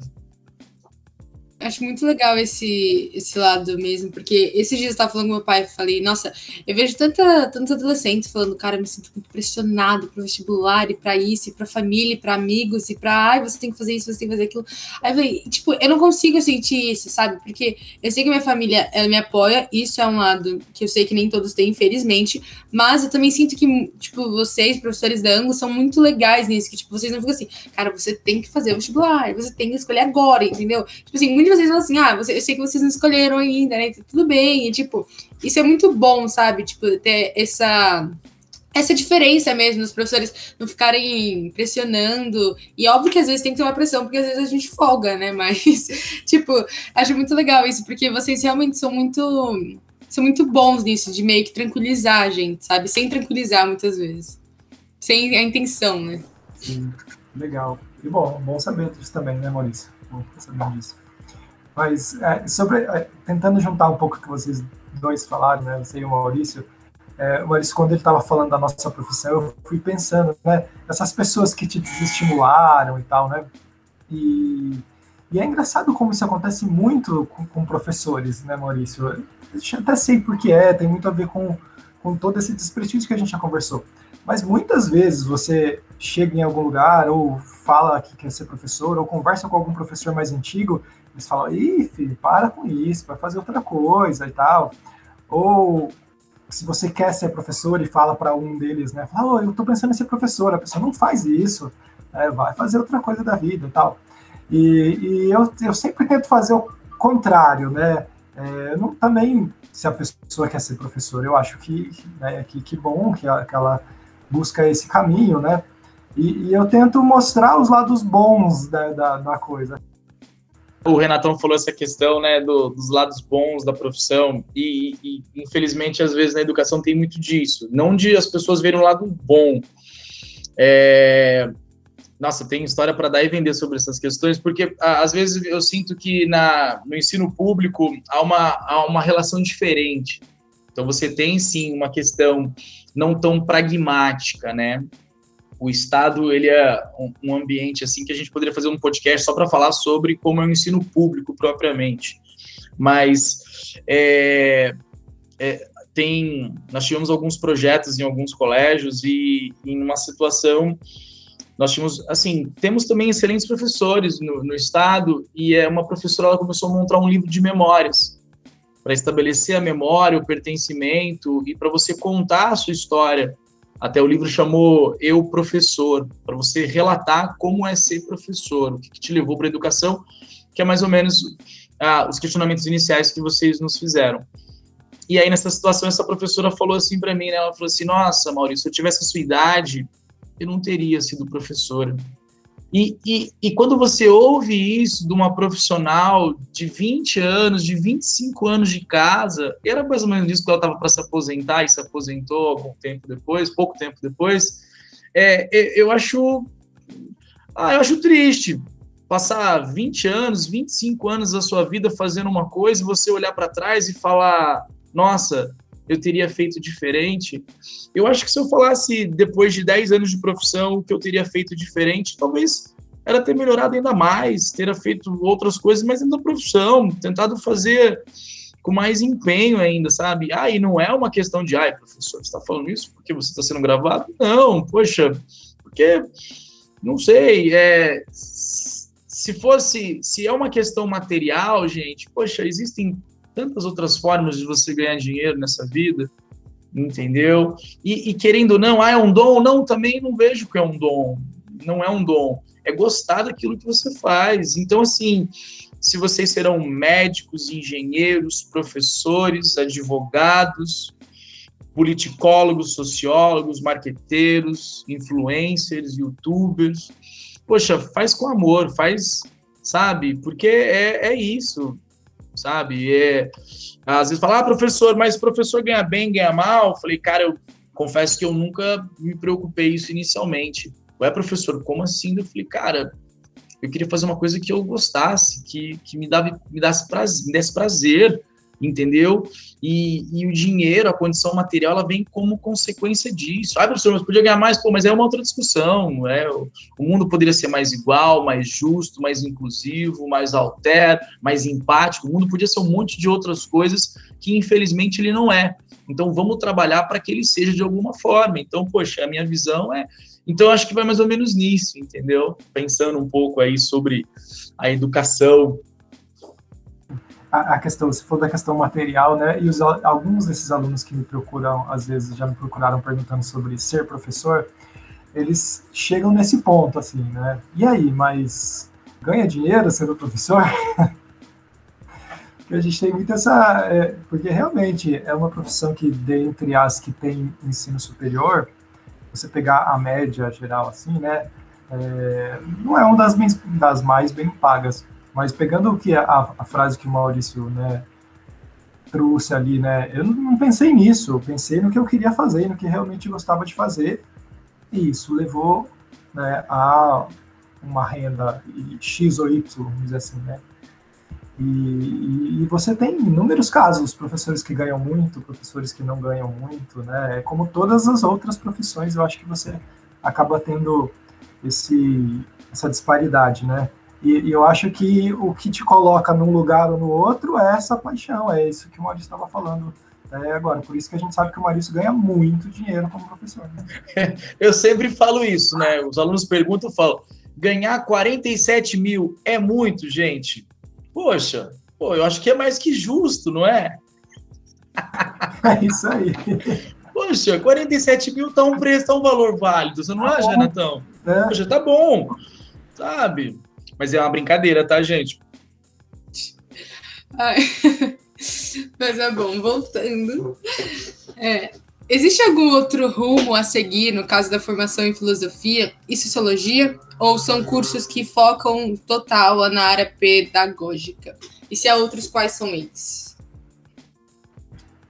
Acho muito legal esse, esse lado mesmo, porque esses dias eu estava falando com meu pai e falei, nossa, eu vejo tanta, tantos adolescentes falando, cara, eu me sinto muito pressionado pro vestibular e para isso, e pra família, e pra amigos, e pra, ai, você tem que fazer isso, você tem que fazer aquilo. Aí eu falei, tipo, eu não consigo sentir isso, sabe? Porque eu sei que minha família, ela me apoia, isso é um lado que eu sei que nem todos têm, infelizmente, mas eu também sinto que, tipo, vocês, professores da Ango, são muito legais nisso, que, tipo, vocês não ficam assim, cara, você tem que fazer o vestibular, você tem que escolher agora, entendeu? Tipo assim, muito de vocês falam assim, ah, você, eu sei que vocês não escolheram ainda, né? Tudo bem. E, tipo, isso é muito bom, sabe? Tipo, ter essa essa diferença mesmo, os professores não ficarem pressionando. E óbvio que às vezes tem que ter uma pressão, porque às vezes a gente folga, né? Mas, tipo, acho muito legal isso, porque vocês realmente são muito. São muito bons nisso, de meio que tranquilizar a gente, sabe? Sem tranquilizar muitas vezes. Sem a intenção, né? Sim, legal. E bom, bom saber disso também, né, Maurício? Bom saber disso. Mas é, sobre é, tentando juntar um pouco o que vocês dois falaram, né, você e o Maurício, é, o Maurício, quando ele estava falando da nossa profissão, eu fui pensando, né, essas pessoas que te desestimularam e tal, né, e, e é engraçado como isso acontece muito com, com professores, né, Maurício? Eu até sei por que é, tem muito a ver com, com todo esse desprestígio que a gente já conversou. Mas muitas vezes você chega em algum lugar ou fala que quer ser professor ou conversa com algum professor mais antigo, eles falam, ih, filho, para com isso, vai fazer outra coisa e tal. Ou se você quer ser professor e fala para um deles, né, fala, oh, eu estou pensando em ser professor, a pessoa não faz isso, né, vai fazer outra coisa da vida e tal. E, e eu, eu sempre tento fazer o contrário, né, é, não, também, se a pessoa quer ser professor, eu acho que, né, que, que bom que, que ela busca esse caminho, né? E, e eu tento mostrar os lados bons da, da, da, coisa. O Renatão falou essa questão, né, do, dos lados bons da profissão e, e, infelizmente, às vezes na educação tem muito disso. Não de as pessoas verem o lado bom. É... Nossa, tem história para dar e vender sobre essas questões, porque às vezes eu sinto que na, no ensino público há uma, há uma relação diferente. Então você tem sim uma questão não tão pragmática, né? O Estado ele é um ambiente assim que a gente poderia fazer um podcast só para falar sobre como é o ensino público propriamente. Mas é, é, tem, nós tivemos alguns projetos em alguns colégios e em uma situação nós tínhamos, assim, temos também excelentes professores no, no estado e é uma professora ela começou a montar um livro de memórias para estabelecer a memória, o pertencimento e para você contar a sua história. Até o livro chamou Eu Professor, para você relatar como é ser professor, o que, que te levou para a educação, que é mais ou menos ah, os questionamentos iniciais que vocês nos fizeram. E aí, nessa situação, essa professora falou assim para mim, né? Ela falou assim: Nossa, Maurício, se eu tivesse a sua idade, eu não teria sido professora. E, e, e, quando você ouve isso de uma profissional de 20 anos, de 25 anos de casa, era mais ou menos isso que ela estava para se aposentar e se aposentou algum tempo depois, pouco tempo depois, é, é, eu acho ah, eu acho triste passar 20 anos, 25 anos da sua vida fazendo uma coisa e você olhar para trás e falar, nossa, eu teria feito diferente. Eu acho que se eu falasse depois de 10 anos de profissão o que eu teria feito diferente, talvez era ter melhorado ainda mais, ter feito outras coisas, mas ainda profissão, tentado fazer com mais empenho ainda, sabe? Ah, e não é uma questão de, ai, professor, você está falando isso porque você está sendo gravado? Não, poxa, porque, não sei, é, se fosse, se é uma questão material, gente, poxa, existem tantas outras formas de você ganhar dinheiro nessa vida, entendeu? E, e, querendo ou não, ah, é um dom? Não, também não vejo que é um dom. Não é um dom. É gostar daquilo que você faz. Então, assim, se vocês serão médicos, engenheiros, professores, advogados, politicólogos, sociólogos, marqueteiros, influencers, youtubers, poxa, faz com amor, faz, sabe? Porque é, é isso sabe? É, às vezes fala, ah, professor, mas professor ganha bem, ganha mal? Eu falei, cara, eu confesso que eu nunca me preocupei isso inicialmente. Ué, professor, como assim? Eu falei, cara, eu queria fazer uma coisa que eu gostasse, que, que me, dava, me, desse prazer, me desse prazer, entendeu? E, e, o dinheiro, a condição material, ela vem como consequência disso. Ah, professor, mas podia ganhar mais, pô, mas é uma outra discussão, é? O, o mundo poderia ser mais igual, mais justo, mais inclusivo, mais alter, mais empático. O mundo podia ser um monte de outras coisas que, infelizmente, ele não é. Então, vamos trabalhar para que ele seja de alguma forma. Então, poxa, a minha visão é. Então, acho que vai mais ou menos nisso, entendeu? Pensando um pouco aí sobre a educação a, questão, se for da questão material, né? E os, alguns desses alunos que me procuram, às vezes já me procuraram perguntando sobre ser professor, eles chegam nesse ponto, assim, né? E aí, mas ganha dinheiro sendo professor? porque a gente tem muito essa. É, porque realmente é uma profissão que, dentre as que tem ensino superior, você pegar a média geral, assim, né? É, não é uma das, das mais bem pagas mas pegando o que a, a frase que o Maurício né, trouxe ali, né, eu não pensei nisso, eu pensei no que eu queria fazer, no que realmente gostava de fazer, e isso levou né, a uma renda X ou Y, vamos dizer assim, né? E, e, você tem inúmeros casos, professores que ganham muito, professores que não ganham muito, né? É como todas as outras profissões, eu acho que você acaba tendo esse, essa disparidade, né? E, e eu acho que o que te coloca num lugar ou no outro é essa paixão, é isso que o Maurício estava falando é, agora. Por isso que a gente sabe que o Maurício ganha muito dinheiro como professor. Né? eu sempre falo isso, né? Os alunos perguntam, falam, ganhar 47 mil é muito, gente? Poxa, pô, eu acho que é mais que justo, não é? É isso aí. Poxa, 47 mil tá um preço, tá um valor válido, você não tá acha, Renatão? É. Poxa, tá bom, sabe? Mas é uma brincadeira, tá, gente? Ai. Mas é bom, voltando. É, existe algum outro rumo a seguir no caso da formação em filosofia e sociologia? Ou são cursos que focam total na área pedagógica? E se há outros, quais são eles?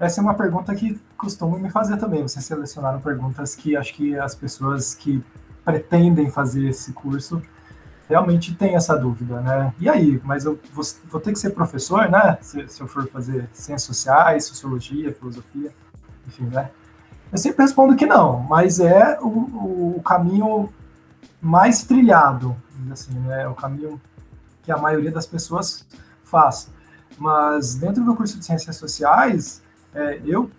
Essa é uma pergunta que costumo me fazer também. Vocês selecionaram perguntas que acho que as pessoas que pretendem fazer esse curso realmente tem essa dúvida, né? E aí, mas eu vou, vou ter que ser professor, né? Se, se, eu for fazer ciências sociais, sociologia, filosofia, enfim, né? Eu sempre respondo que não, mas é o, o caminho mais trilhado, assim, né? É o caminho que a maioria das pessoas faz. Mas dentro do curso de ciências sociais, é, eu,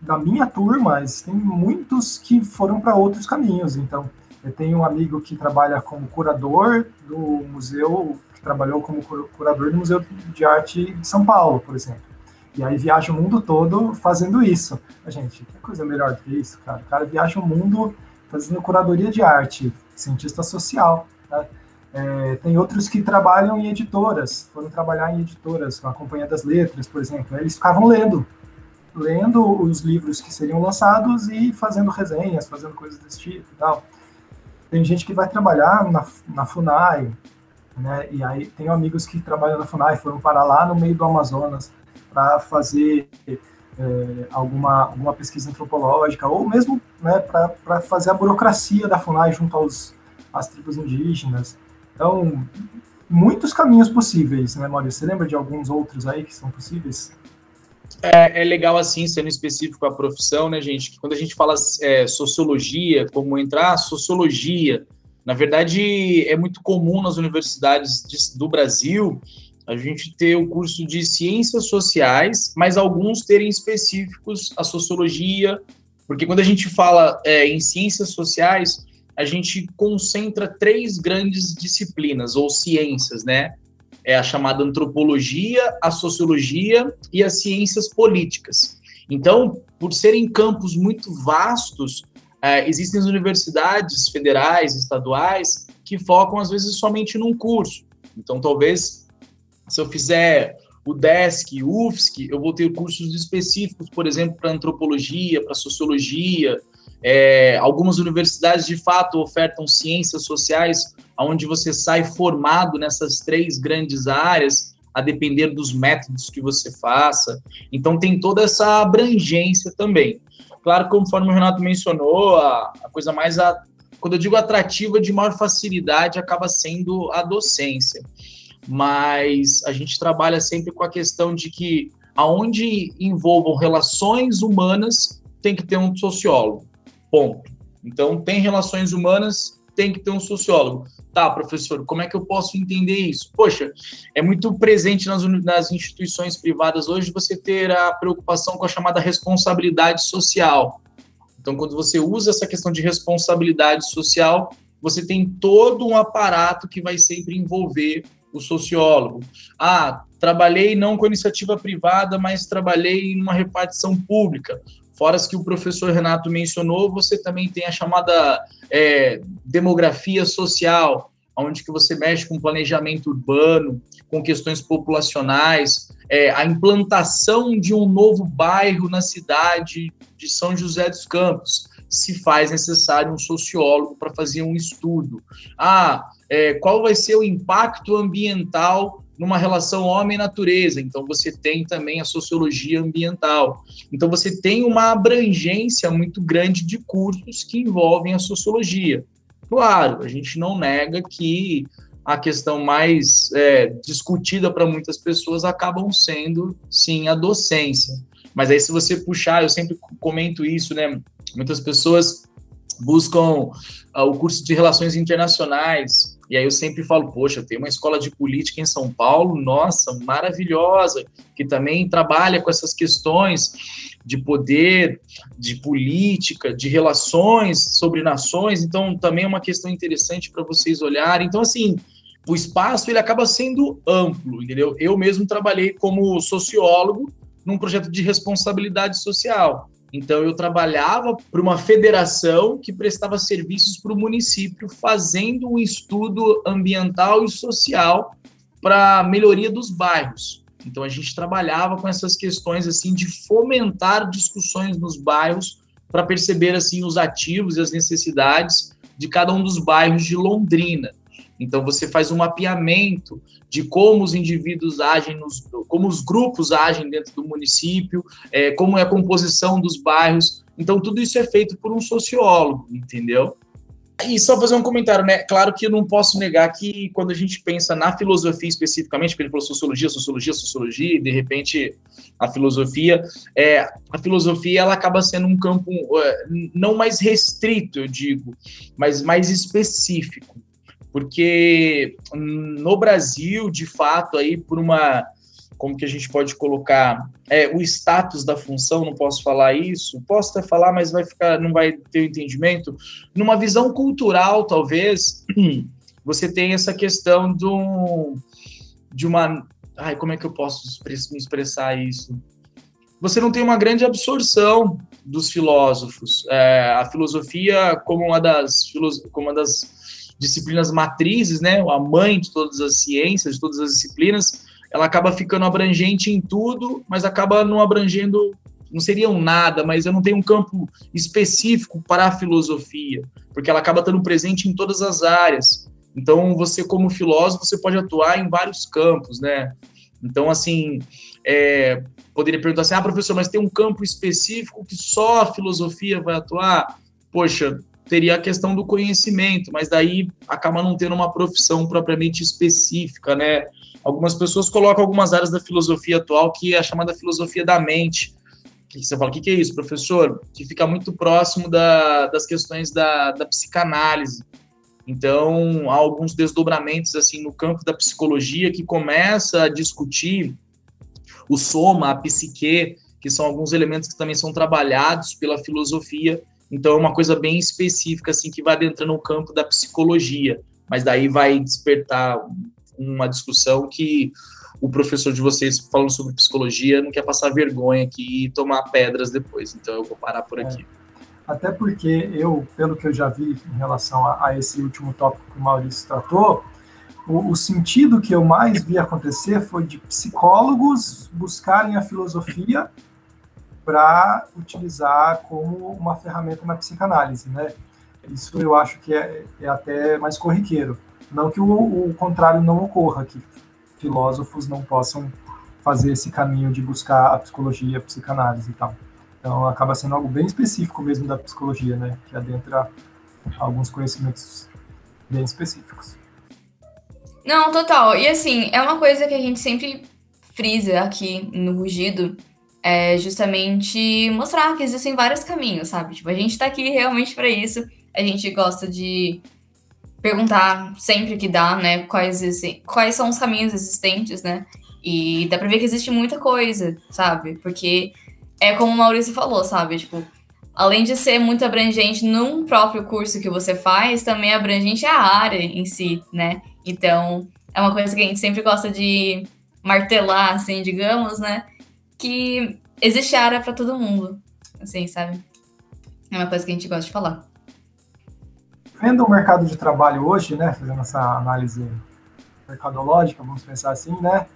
da minha turma, tem muitos que foram para outros caminhos. Então, eu tenho um amigo que trabalha como curador do museu, que trabalhou como curador do Museu de Arte de São Paulo, por exemplo. E aí viaja o mundo todo fazendo isso. A gente, que coisa melhor do que isso, cara? O cara viaja o mundo fazendo curadoria de arte, cientista social. Tá? É, tem outros que trabalham em editoras, foram trabalhar em editoras, com a Companhia das Letras, por exemplo. Eles ficavam lendo, lendo os livros que seriam lançados e fazendo resenhas, fazendo coisas desse tipo e tal. Tem gente que vai trabalhar na, na FUNAI, né? E aí tem amigos que trabalham na FUNAI, foram para lá no meio do Amazonas para fazer é, alguma, alguma pesquisa antropológica, ou mesmo né, para fazer a burocracia da FUNAI junto aos, às tribos indígenas. Então, muitos caminhos possíveis, né, Maurício? Você lembra de alguns outros aí que são possíveis? É, é, legal assim, sendo específico a profissão, né, gente? Que quando a gente fala é, sociologia, como entrar sociologia, na verdade é muito comum nas universidades de, do Brasil a gente ter o curso de ciências sociais, mas alguns terem específicos a sociologia, porque quando a gente fala é, em ciências sociais, a gente concentra três grandes disciplinas ou ciências, né? É a chamada antropologia, a sociologia e as ciências políticas. Então, por serem campos muito vastos, é, existem as universidades federais, estaduais, que focam às vezes somente num curso. Então, talvez, se eu fizer o DESC, o UFSC, eu vou ter cursos específicos, por exemplo, para antropologia, para sociologia. É, algumas universidades, de fato, ofertam ciências sociais onde você sai formado nessas três grandes áreas, a depender dos métodos que você faça. Então, tem toda essa abrangência também. Claro, conforme o Renato mencionou, a, a coisa mais, a, quando eu digo atrativa, de maior facilidade, acaba sendo a docência. Mas a gente trabalha sempre com a questão de que aonde envolvam relações humanas, tem que ter um sociólogo. Ponto. Então, tem relações humanas, tem que ter um sociólogo. Tá, professor, como é que eu posso entender isso? Poxa, é muito presente nas, nas instituições privadas hoje você ter a preocupação com a chamada responsabilidade social. Então, quando você usa essa questão de responsabilidade social, você tem todo um aparato que vai sempre envolver o sociólogo. Ah, trabalhei não com iniciativa privada, mas trabalhei em uma repartição pública. Fora as que o professor Renato mencionou, você também tem a chamada é, demografia social, onde que você mexe com planejamento urbano, com questões populacionais, é, a implantação de um novo bairro na cidade de São José dos Campos. Se faz necessário um sociólogo para fazer um estudo. Ah, é, qual vai ser o impacto ambiental numa relação homem-natureza. Então, você tem também a sociologia ambiental. Então, você tem uma abrangência muito grande de cursos que envolvem a sociologia. Claro, a gente não nega que a questão mais é, discutida para muitas pessoas acabam sendo, sim, a docência. Mas aí, se você puxar, eu sempre comento isso, né? Muitas pessoas buscam uh, o curso de relações internacionais. E aí eu sempre falo, poxa, tem uma escola de política em São Paulo, nossa, maravilhosa, que também trabalha com essas questões de poder, de política, de relações sobre nações. Então, também é uma questão interessante para vocês olharem. Então, assim, o espaço ele acaba sendo amplo, entendeu? Eu mesmo trabalhei como sociólogo num projeto de responsabilidade social. Então, eu trabalhava para uma federação que prestava serviços para o município, fazendo um estudo ambiental e social para a melhoria dos bairros. Então, a gente trabalhava com essas questões assim de fomentar discussões nos bairros para perceber assim os ativos e as necessidades de cada um dos bairros de Londrina. Então você faz um mapeamento de como os indivíduos agem, nos, como os grupos agem dentro do município, é, como é a composição dos bairros. Então tudo isso é feito por um sociólogo, entendeu? E só fazer um comentário, né? Claro que eu não posso negar que quando a gente pensa na filosofia especificamente, porque ele falou sociologia, sociologia, sociologia, e de repente a filosofia, é, a filosofia ela acaba sendo um campo é, não mais restrito, eu digo, mas mais específico porque no Brasil, de fato, aí por uma como que a gente pode colocar é, o status da função, não posso falar isso, posso até falar, mas vai ficar, não vai ter o entendimento. Numa visão cultural, talvez, você tem essa questão do, de uma. Ai, como é que eu posso me expressar isso? Você não tem uma grande absorção dos filósofos. É, a filosofia, como uma das, como uma das disciplinas matrizes, né, a mãe de todas as ciências, de todas as disciplinas, ela acaba ficando abrangente em tudo, mas acaba não abrangendo, não seria um nada, mas eu não tenho um campo específico para a filosofia, porque ela acaba estando presente em todas as áreas. Então, você como filósofo, você pode atuar em vários campos, né? Então, assim, é, poderia perguntar assim, ah, professor, mas tem um campo específico que só a filosofia vai atuar? Poxa, teria a questão do conhecimento, mas daí acaba não tendo uma profissão propriamente específica, né? Algumas pessoas colocam algumas áreas da filosofia atual que é a chamada filosofia da mente. Que você fala, o que, que é isso, professor? Que fica muito próximo da, das questões da, da psicanálise. Então, há alguns desdobramentos assim no campo da psicologia que começa a discutir o soma, a psique, que são alguns elementos que também são trabalhados pela filosofia então é uma coisa bem específica, assim, que vai adentrando no campo da psicologia. Mas daí vai despertar uma discussão que o professor de vocês falando sobre psicologia não quer passar vergonha aqui e tomar pedras depois. Então eu vou parar por aqui. É. Até porque eu, pelo que eu já vi em relação a, a esse último tópico que o Maurício tratou, o, o, sentido que eu mais vi acontecer foi de psicólogos buscarem a filosofia para utilizar como uma ferramenta na psicanálise, né? Isso eu acho que é, é até mais corriqueiro. Não que o, o, contrário não ocorra, que filósofos não possam fazer esse caminho de buscar a psicologia, a psicanálise e tal. Então acaba sendo algo bem específico mesmo da psicologia, né? Que adentra alguns conhecimentos bem específicos. Não, total. E assim, é uma coisa que a gente sempre frisa aqui no Rugido, é justamente mostrar que existem vários caminhos, sabe? Tipo, a gente tá aqui realmente para isso. A gente gosta de perguntar sempre que dá, né, quais, quais são os caminhos existentes, né? E dá pra ver que existe muita coisa, sabe? Porque é como o Maurício falou, sabe? Tipo, além de ser muito abrangente num próprio curso que você faz, também é abrangente a área em si, né? Então, é uma coisa que a gente sempre gosta de martelar, assim, digamos, né? Que existe área para todo mundo, assim, sabe? É uma coisa que a gente gosta de falar. Vendo o mercado de trabalho hoje, né, fazendo essa análise mercadológica, vamos pensar assim, né,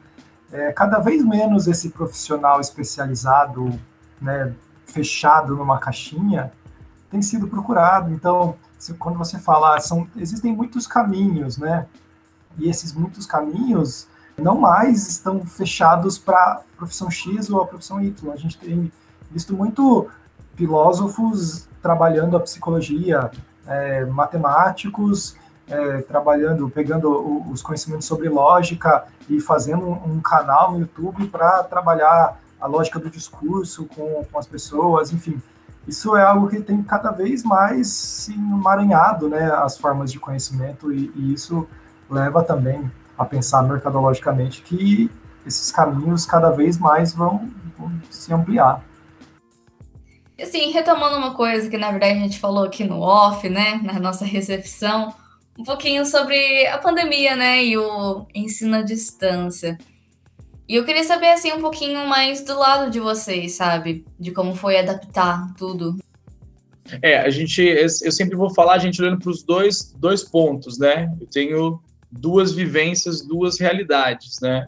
é, cada vez menos esse profissional especializado, né, fechado numa caixinha, tem sido procurado. Então, se, quando você fala, são, existem muitos caminhos, né, e esses muitos caminhos não mais estão fechados para a profissão X ou a profissão Y. A gente tem visto muito filósofos trabalhando a psicologia, é, matemáticos é, trabalhando, pegando os conhecimentos sobre lógica e fazendo um canal no YouTube para trabalhar a lógica do discurso com, com as pessoas, enfim. Isso é algo que tem cada vez mais se emaranhado, né, as formas de conhecimento, e, e isso leva também a pensar mercadologicamente que esses caminhos cada vez mais vão, vão se ampliar. Assim, retomando uma coisa que na verdade a gente falou aqui no off, né, na nossa recepção, um pouquinho sobre a pandemia, né, e o ensino à distância. E eu queria saber, assim, um pouquinho mais do lado de vocês, sabe? De como foi adaptar tudo. É, a gente, eu sempre vou falar, a gente olhando para os dois, dois pontos, né? Eu tenho duas vivências, duas realidades, né?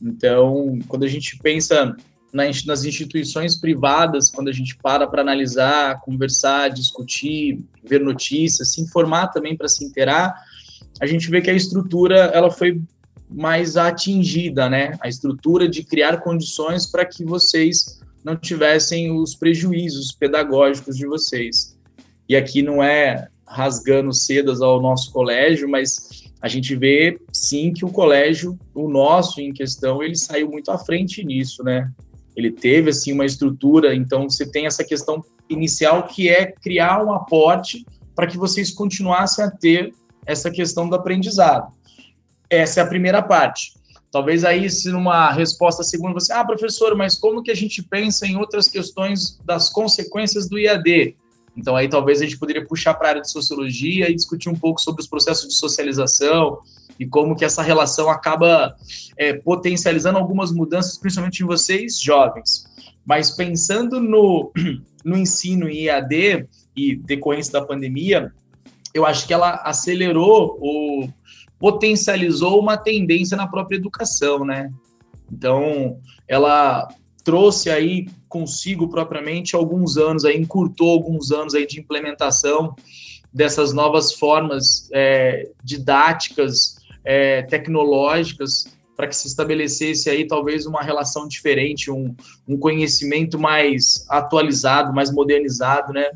Então, quando a gente pensa nas instituições privadas, quando a gente para para analisar, conversar, discutir, ver notícias, se informar também para se inteirar, a gente vê que a estrutura ela foi mais atingida, né? A estrutura de criar condições para que vocês não tivessem os prejuízos pedagógicos de vocês. E aqui não é rasgando sedas ao nosso colégio, mas a gente vê sim que o colégio, o nosso em questão, ele saiu muito à frente nisso, né? ele teve assim uma estrutura, então você tem essa questão inicial que é criar um aporte para que vocês continuassem a ter essa questão do aprendizado. Essa é a primeira parte. Talvez aí, se numa resposta segunda você, ah, professor, mas como que a gente pensa em outras questões das consequências do IAD? Então aí talvez a gente poderia puxar para a área de sociologia e discutir um pouco sobre os processos de socialização, e como que essa relação acaba é, potencializando algumas mudanças, principalmente em vocês jovens. Mas pensando no, no ensino em EAD e decorrência da pandemia, eu acho que ela acelerou ou potencializou uma tendência na própria educação, né? Então, ela trouxe aí consigo propriamente alguns anos aí, encurtou alguns anos aí de implementação dessas novas formas é, didáticas é, tecnológicas para que se estabelecesse aí talvez uma relação diferente, um, um conhecimento mais atualizado, mais modernizado, né?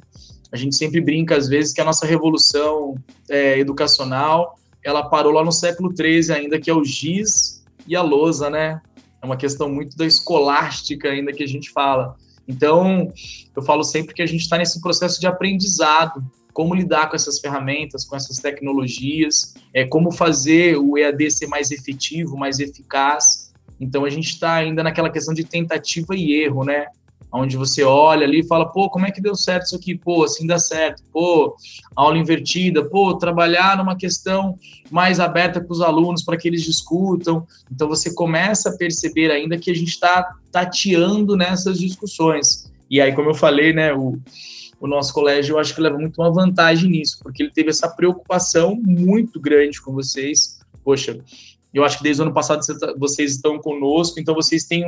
A gente sempre brinca às vezes que a nossa revolução é, educacional ela parou lá no século XIII ainda, que é o giz e a lousa, né? É uma questão muito da escolástica ainda que a gente fala. Então, eu falo sempre que a gente está nesse processo de aprendizado, como lidar com essas ferramentas, com essas tecnologias, é, como fazer o EAD ser mais efetivo, mais eficaz. Então a gente está ainda naquela questão de tentativa e erro, né? Onde você olha ali e fala, pô, como é que deu certo isso aqui? Pô, assim dá certo. Pô, aula invertida. Pô, trabalhar numa questão mais aberta com os alunos para que eles discutam. Então você começa a perceber ainda que a gente está tateando nessas discussões. E aí, como eu falei, né, o, o nosso colégio, eu acho que leva muito uma vantagem nisso, porque ele teve essa preocupação muito grande com vocês. Poxa, eu acho que desde o ano passado tá, vocês estão conosco, então vocês têm,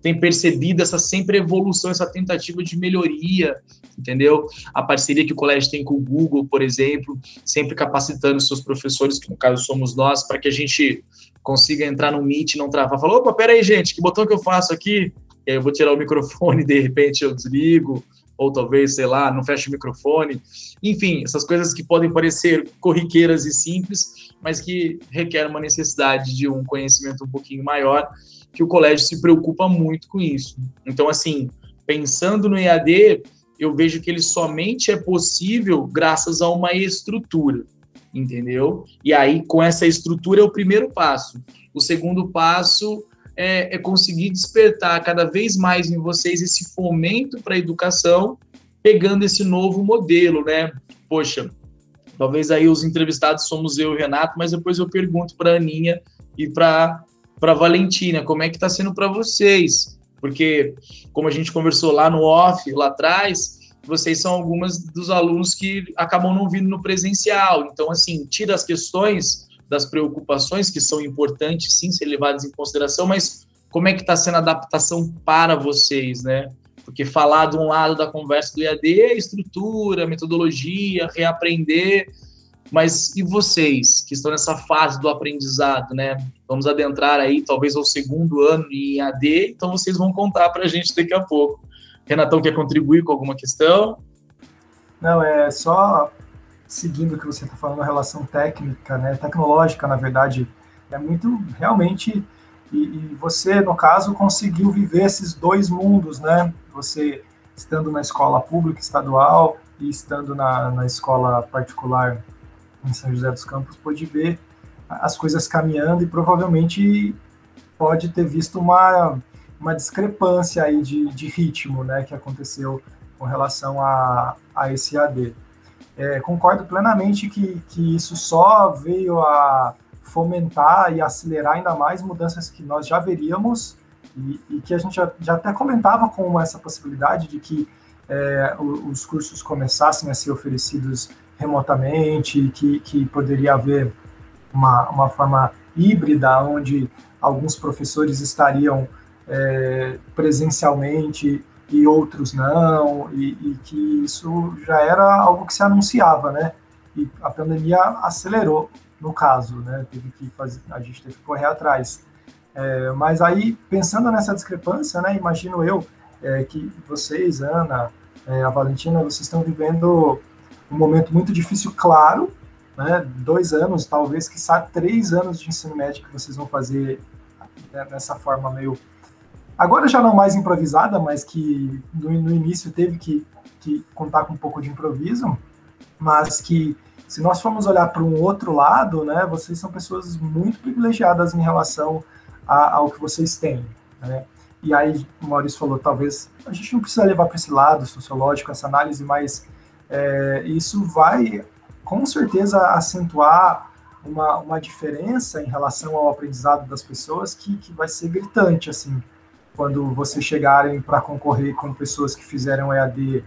têm percebido essa sempre evolução, essa tentativa de melhoria, entendeu? A parceria que o colégio tem com o Google, por exemplo, sempre capacitando seus professores, que no caso somos nós, para que a gente consiga entrar no Meet e não travar. Falou, opa, peraí, gente, que botão que eu faço aqui? Eu vou tirar o microfone, de repente eu desligo ou talvez, sei lá, não fecha o microfone. Enfim, essas coisas que podem parecer corriqueiras e simples, mas que requerem uma necessidade de um conhecimento um pouquinho maior, que o colégio se preocupa muito com isso. Então, assim, pensando no EAD, eu vejo que ele somente é possível graças a uma estrutura, entendeu? E aí, com essa estrutura, é o primeiro passo. O segundo passo é, é conseguir despertar cada vez mais em vocês esse fomento para a educação, pegando esse novo modelo, né? Poxa, talvez aí os entrevistados somos eu e o Renato, mas depois eu pergunto para a Aninha e para para Valentina, como é que está sendo para vocês? Porque, como a gente conversou lá no off, lá atrás, vocês são algumas dos alunos que acabam não vindo no presencial. Então, assim, tira as questões das preocupações que são importantes, sim, ser levadas em consideração, mas como é que está sendo a adaptação para vocês, né? Porque falar de um lado da conversa do EAD é estrutura, metodologia, reaprender, mas e vocês que estão nessa fase do aprendizado, né? Vamos adentrar aí, talvez, ao segundo ano em EAD, então vocês vão contar para a gente daqui a pouco. Renatão quer contribuir com alguma questão? Não, é só seguindo o que você está falando, a relação técnica, né, tecnológica, na verdade, é muito realmente. E, e, você, no caso, conseguiu viver esses dois mundos, né? Você estando na escola pública estadual e estando na, na escola particular em São José dos Campos, pôde ver as coisas caminhando e provavelmente pode ter visto uma, uma discrepância aí de, de ritmo, né, que aconteceu com relação a, a esse AD. É, concordo plenamente que, que isso só veio a fomentar e acelerar ainda mais mudanças que nós já veríamos e, e que a gente já, já, até comentava com essa possibilidade de que é, os cursos começassem a ser oferecidos remotamente, que, que poderia haver uma, uma forma híbrida, onde alguns professores estariam é, presencialmente e outros não, e, e, que isso já era algo que se anunciava, né? E a pandemia acelerou, no caso, né? Teve que fazer, a gente teve que correr atrás. É, mas aí, pensando nessa discrepância, né? Imagino eu é, que vocês, Ana, é, a Valentina, vocês estão vivendo um momento muito difícil, claro, né? Dois anos, talvez, que sabe, três anos de ensino médio que vocês vão fazer né, dessa forma meio agora já não mais improvisada, mas que no, no início teve que, que, contar com um pouco de improviso, mas que se nós formos olhar para um outro lado, né, vocês são pessoas muito privilegiadas em relação a, ao que vocês têm, né? E aí o Maurício falou, talvez a gente não precisa levar para esse lado sociológico essa análise, mas é, isso vai com certeza acentuar uma, uma diferença em relação ao aprendizado das pessoas que, que vai ser gritante, assim, quando vocês chegarem para concorrer com pessoas que fizeram EAD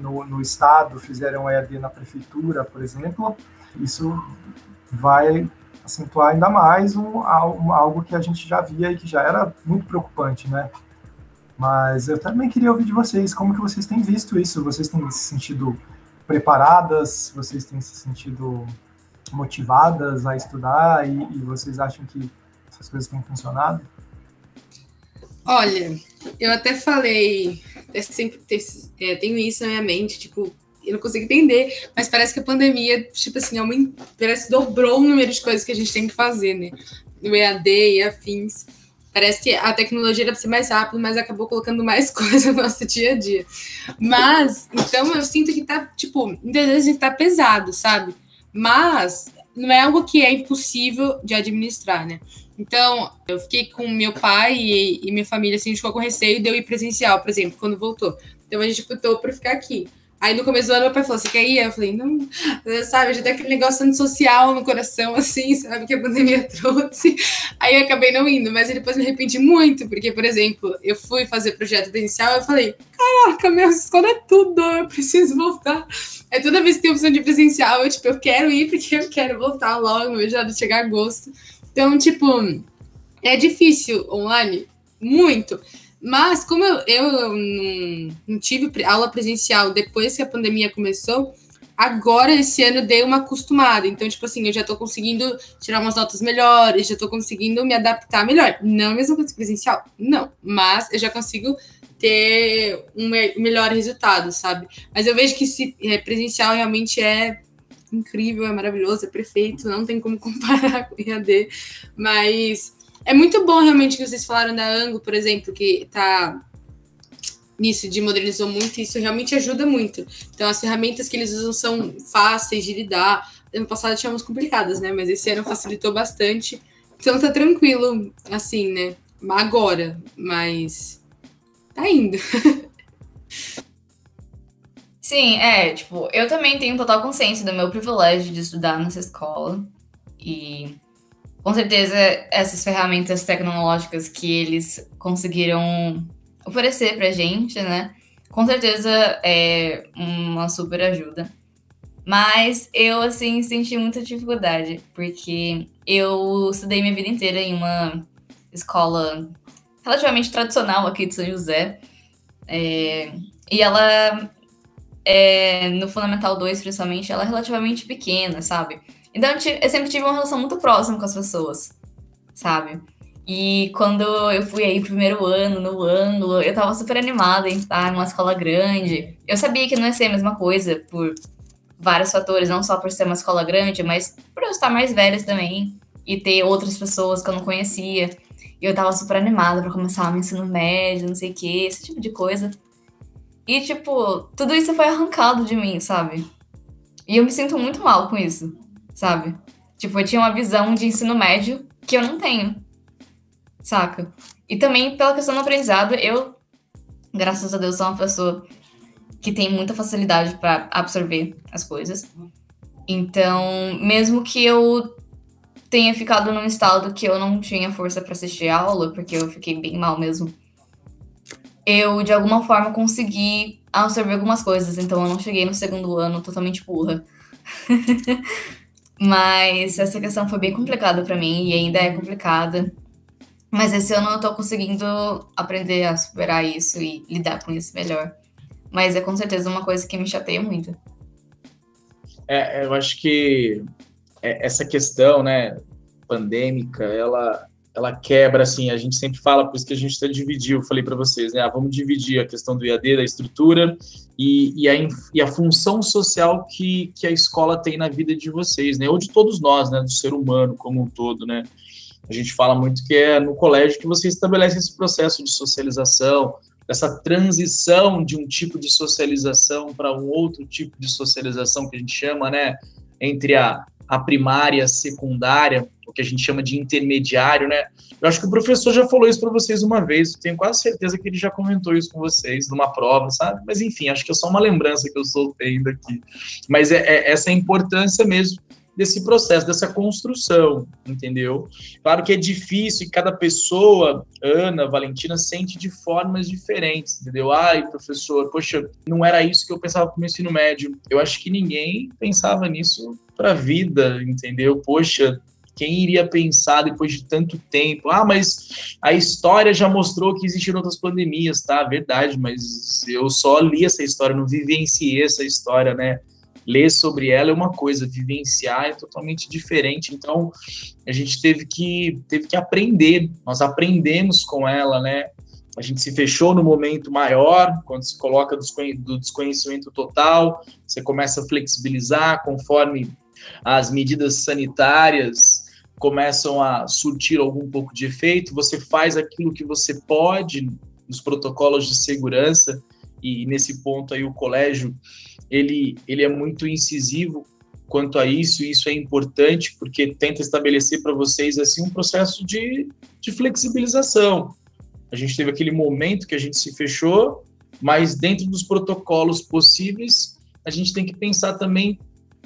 no, no estado, fizeram EAD na prefeitura, por exemplo, isso vai acentuar ainda mais um, um, algo que a gente já via e que já era muito preocupante, né? Mas eu também queria ouvir de vocês, como que vocês têm visto isso? Vocês têm se sentido preparadas? Vocês têm se sentido motivadas a estudar e, e vocês acham que essas coisas têm funcionado? Olha, eu até falei, eu sempre é, tenho isso na minha mente, tipo, eu não consigo entender, mas parece que a pandemia, tipo assim, aumentou, parece que dobrou o número de coisas que a gente tem que fazer, né? No EAD e afins. Parece que a tecnologia era para ser mais rápido, mas acabou colocando mais coisa no nosso dia a dia. Mas, então eu sinto que tá, tipo, muitas vezes tá pesado, sabe? Mas não é algo que é impossível de administrar, né? Então, eu fiquei com meu pai e, e minha família, assim, a gente ficou com receio de eu ir presencial, por exemplo, quando voltou. Então, a gente optou por ficar aqui. Aí, no começo do ano, meu pai falou, você quer ir? Eu falei, não, sabe, já tem aquele negócio antissocial no coração, assim, sabe, que a pandemia trouxe. Aí, eu acabei não indo, mas depois me arrependi muito, porque, por exemplo, eu fui fazer projeto presencial, eu falei, caraca, minha escola é tudo, eu preciso voltar. Aí, toda vez que tem opção de presencial, eu, tipo, eu quero ir porque eu quero voltar logo, já de chegar agosto. Então, tipo, é difícil online, muito. Mas como eu, eu não, não tive aula presencial depois que a pandemia começou, agora esse ano dei uma acostumada. Então, tipo assim, eu já tô conseguindo tirar umas notas melhores, já tô conseguindo me adaptar melhor. Não a mesma coisa presencial, não. Mas eu já consigo ter um melhor resultado, sabe? Mas eu vejo que se é, presencial realmente é incrível, é maravilhoso, é perfeito, não tem como comparar com IAD, mas é muito bom realmente que vocês falaram da Ango, por exemplo, que tá nisso de modernizou muito, isso realmente ajuda muito. Então as ferramentas que eles usam são fáceis de lidar. Ano passado tínhamos complicadas, né? Mas esse ano facilitou bastante. Então tá tranquilo, assim, né? Agora, mas tá indo. Sim, é, tipo, eu também tenho total consciência do meu privilégio de estudar nessa escola. E com certeza essas ferramentas tecnológicas que eles conseguiram oferecer pra gente, né? Com certeza é uma super ajuda. Mas eu, assim, senti muita dificuldade, porque eu estudei minha vida inteira em uma escola relativamente tradicional aqui de São José. É, e ela é, no Fundamental 2, principalmente, ela é relativamente pequena, sabe? Então eu sempre tive uma relação muito próxima com as pessoas, sabe? E quando eu fui aí pro primeiro ano, no ângulo, eu tava super animada em estar em uma escola grande. Eu sabia que não ia ser a mesma coisa por vários fatores, não só por ser uma escola grande, mas por eu estar mais velha também e ter outras pessoas que eu não conhecia. E eu tava super animada para começar meu ensino médio, não sei o que, esse tipo de coisa. E, tipo, tudo isso foi arrancado de mim, sabe? E eu me sinto muito mal com isso, sabe? Tipo, eu tinha uma visão de ensino médio que eu não tenho, saca? E também pela questão do aprendizado, eu, graças a Deus, sou uma pessoa que tem muita facilidade para absorver as coisas. Então, mesmo que eu tenha ficado num estado que eu não tinha força para assistir a aula, porque eu fiquei bem mal mesmo. Eu, de alguma forma, consegui absorver algumas coisas, então eu não cheguei no segundo ano totalmente burra. Mas essa questão foi bem complicada para mim e ainda é complicada. Mas esse ano eu tô conseguindo aprender a superar isso e lidar com isso melhor. Mas é com certeza uma coisa que me chateia muito. É, eu acho que é, essa questão, né, pandêmica, ela ela quebra assim, a gente sempre fala, por isso que a gente até dividiu, eu falei para vocês, né, ah, vamos dividir a questão do IAD, da estrutura e, e, a, e a função social que, que a escola tem na vida de vocês, né, ou de todos nós, né, do ser humano como um todo, né, a gente fala muito que é no colégio que você estabelece esse processo de socialização, essa transição de um tipo de socialização para um outro tipo de socialização que a gente chama, né, entre a, a primária, a secundária, o que a gente chama de intermediário, né? Eu acho que o professor já falou isso para vocês uma vez, tenho quase certeza que ele já comentou isso com vocês numa prova, sabe? Mas enfim, acho que é só uma lembrança que eu soltei ainda aqui. Mas é, é essa é importância mesmo desse processo, dessa construção, entendeu? Claro que é difícil e cada pessoa, Ana, Valentina, sente de formas diferentes, entendeu? Ai, professor, poxa, não era isso que eu pensava para o ensino médio. Eu acho que ninguém pensava nisso para a vida, entendeu? Poxa, quem iria pensar depois de tanto tempo? Ah, mas a história já mostrou que existiram outras pandemias, tá? Verdade, mas eu só li essa história, não vivenciei essa história, né? Ler sobre ela é uma coisa, vivenciar é totalmente diferente. Então, a gente teve que, teve que aprender, nós aprendemos com ela, né? A gente se fechou no momento maior, quando se coloca do desconhecimento total, você começa a flexibilizar conforme as medidas sanitárias começam a surtir algum pouco de efeito, você faz aquilo que você pode nos protocolos de segurança, e nesse ponto aí o colégio ele, ele é muito incisivo quanto a isso, e isso é importante porque tenta estabelecer para vocês assim um processo de, de flexibilização. A gente teve aquele momento que a gente se fechou, mas dentro dos protocolos possíveis, a gente tem que pensar também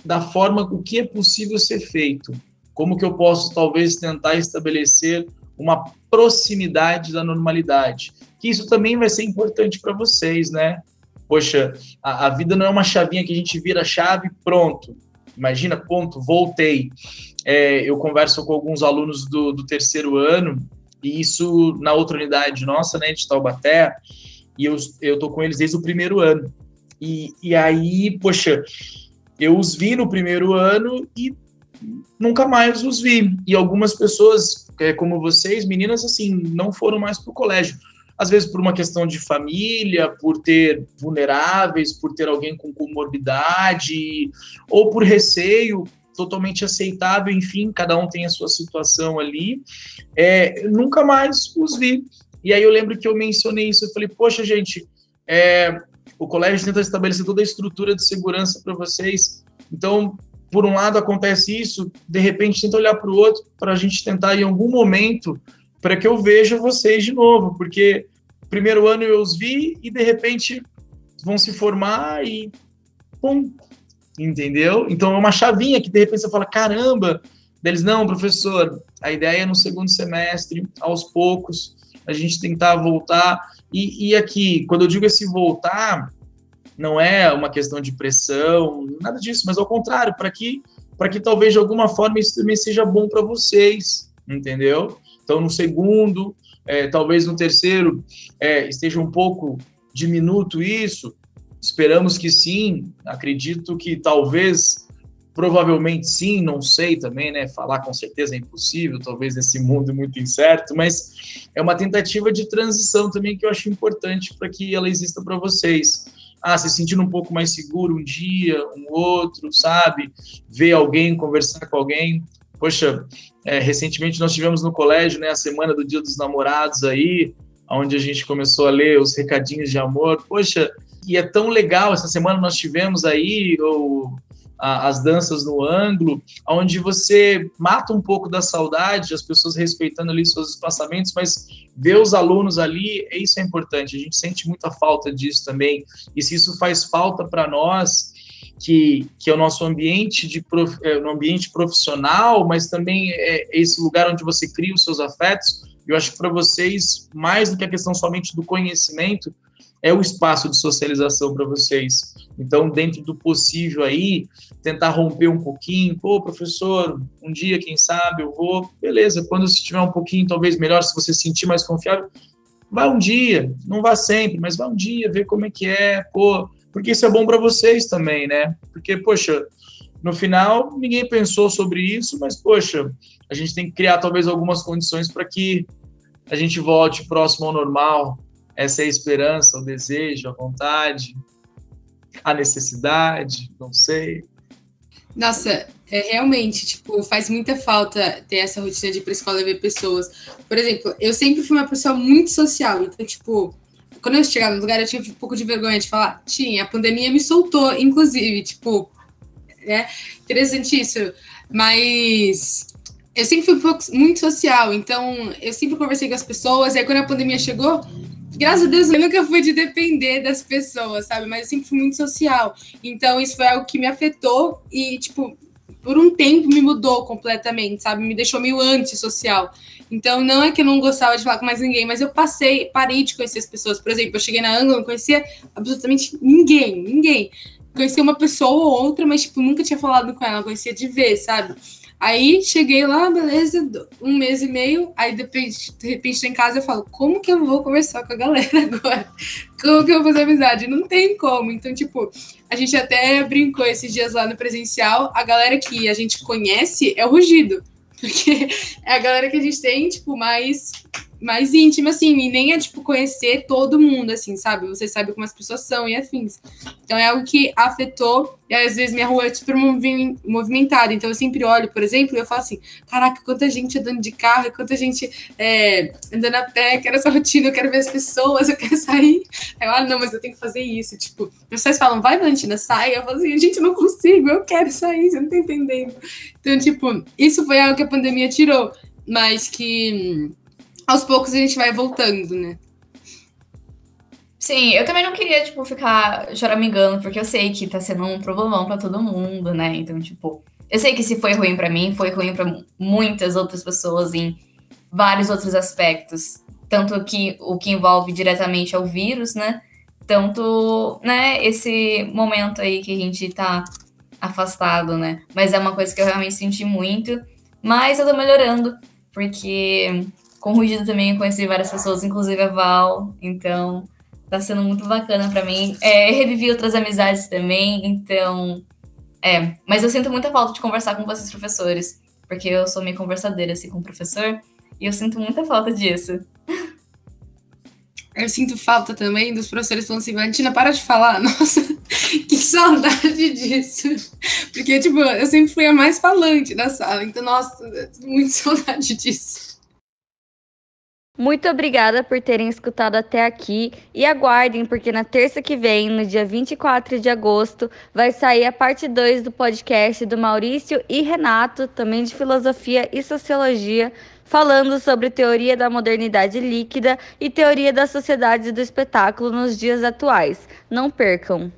da forma o que é possível ser feito. Como que eu posso talvez tentar estabelecer uma proximidade da normalidade? Que isso também vai ser importante para vocês, né? Poxa, a, a, vida não é uma chavinha que a gente vira a chave pronto. Imagina, ponto, voltei. É, eu converso com alguns alunos do, do terceiro ano, e isso na outra unidade nossa, né, de Taubaté, e eu, eu tô com eles desde o primeiro ano. E, e aí, poxa, eu os vi no primeiro ano e nunca mais os vi. E algumas pessoas, é, como vocês, meninas, assim, não foram mais para o colégio às vezes por uma questão de família, por ter vulneráveis, por ter alguém com comorbidade, ou por receio, totalmente aceitável, enfim, cada um tem a sua situação ali. É, nunca mais os vi. E aí eu lembro que eu mencionei isso, eu falei, poxa, gente, é, o colégio tenta estabelecer toda a estrutura de segurança para vocês, então, por um lado acontece isso, de repente tenta olhar para o outro, para a gente tentar em algum momento para que eu veja vocês de novo, porque primeiro ano eu os vi e de repente vão se formar e pum, entendeu? Então é uma chavinha que de repente você fala, caramba, deles não, professor, a ideia é no segundo semestre, aos poucos, a gente tentar voltar. E, e aqui, quando eu digo esse voltar, não é uma questão de pressão, nada disso, mas ao contrário, para que para que talvez de alguma forma isso também seja bom para vocês, entendeu? Então, no segundo, é, talvez no terceiro, é, esteja um pouco diminuto isso. Esperamos que sim. Acredito que talvez, provavelmente sim, não sei também, né? Falar com certeza é impossível, talvez nesse mundo muito incerto, mas é uma tentativa de transição também que eu acho importante para que ela exista para vocês. Ah, se sentindo um pouco mais seguro um dia, um outro, sabe? Ver alguém, conversar com alguém. Poxa, é, recentemente nós tivemos no colégio, né, a semana do Dia dos Namorados aí, onde a gente começou a ler os recadinhos de amor. Poxa, e é tão legal, essa semana nós tivemos aí o, a, as danças no ângulo, onde você mata um pouco da saudade, as pessoas respeitando ali seus espaçamentos, mas ver os alunos ali, isso é importante, a gente sente muita falta disso também, e se isso faz falta para nós, que, que é o nosso ambiente de prof, é, no ambiente profissional, mas também é esse lugar onde você cria os seus afetos. Eu acho que para vocês, mais do que a questão somente do conhecimento, é o espaço de socialização para vocês. Então, dentro do possível aí, tentar romper um pouquinho. Pô, professor, um dia, quem sabe, eu vou. Beleza, quando se tiver um pouquinho, talvez melhor, se você se sentir mais confiável, vai um dia, não vá sempre, mas vá um dia, ver como é que é, pô, porque isso é bom para vocês também, né? Porque, poxa, no final, ninguém pensou sobre isso, mas, poxa, a gente tem que criar talvez algumas condições para que a gente volte próximo ao normal, essa é a esperança, o desejo, a vontade, a necessidade, não sei. Nossa, é, realmente, tipo, faz muita falta ter essa rotina de ir pra escola e ver pessoas. Por exemplo, eu sempre fui uma pessoa muito social, então, tipo, quando eu chegava no lugar, eu tinha um pouco de vergonha de falar. Tinha, a pandemia me soltou, inclusive, tipo, é interessante isso. Mas eu sempre fui um pouco, muito social, então eu sempre conversei com as pessoas, e aí quando a pandemia chegou, graças a Deus, eu nunca fui de depender das pessoas, sabe? Mas eu sempre fui muito social. Então, isso foi algo que me afetou e, tipo, por um tempo me mudou completamente, sabe? Me deixou meio antissocial. Então, não é que eu não gostava de falar com mais ninguém, mas eu passei, parei de conhecer as pessoas. Por exemplo, eu cheguei na Anglo, não conhecia absolutamente ninguém, ninguém. Conhecia uma pessoa ou outra, mas, tipo, nunca tinha falado com ela, conhecia de ver, sabe? Aí cheguei lá, beleza, um mês e meio, aí de repente, de repente em casa e falo, como que eu vou conversar com a galera agora? Como que eu vou fazer amizade? Não tem como. Então, tipo, a gente até brincou esses dias lá no presencial, a galera que a gente conhece é o rugido. Porque é a galera que a gente tem, tipo, mais mais íntima, assim, e nem é, tipo, conhecer todo mundo, assim, sabe? Você sabe como as pessoas são e afins. Então é algo que afetou, e às vezes minha rua é super movimentada, então eu sempre olho, por exemplo, e eu falo assim, caraca, quanta gente andando de carro, quanta gente é, andando a pé, quero essa rotina, eu quero ver as pessoas, eu quero sair. Aí eu, ah, não, mas eu tenho que fazer isso, tipo, vocês falam, vai, Valentina, sai, eu falo assim, gente, eu não consigo, eu quero sair, você não tá entendendo. Então, tipo, isso foi algo que a pandemia tirou, mas que aos poucos a gente vai voltando, né? Sim, eu também não queria, tipo, ficar choramingando, porque eu sei que tá sendo um problemão para todo mundo, né? Então, tipo, eu sei que se foi ruim para mim, foi ruim para muitas outras pessoas em vários outros aspectos. Tanto que o que envolve diretamente é o vírus, né? Tanto, né, esse momento aí que a gente tá afastado, né? Mas é uma coisa que eu realmente senti muito. Mas eu tô melhorando, porque com o Rugido também conheci várias pessoas, inclusive a Val, então tá sendo muito bacana para mim. É, revivi outras amizades também, então. É, mas eu sinto muita falta de conversar com vocês, professores, porque eu sou meio conversadeira assim com o professor, e eu sinto muita falta disso. Eu sinto falta também dos professores falando assim, Valentina, para de falar. Nossa, que saudade disso. Porque, tipo, eu sempre fui a mais falante da sala. Então, nossa, muito saudade disso. Muito obrigada por terem escutado até aqui e aguardem, porque na terça que vem, no dia 24 de agosto, vai sair a parte 2 do podcast do Maurício e Renato, também de filosofia e sociologia, falando sobre teoria da modernidade líquida e teoria da sociedade do espetáculo nos dias atuais. Não percam!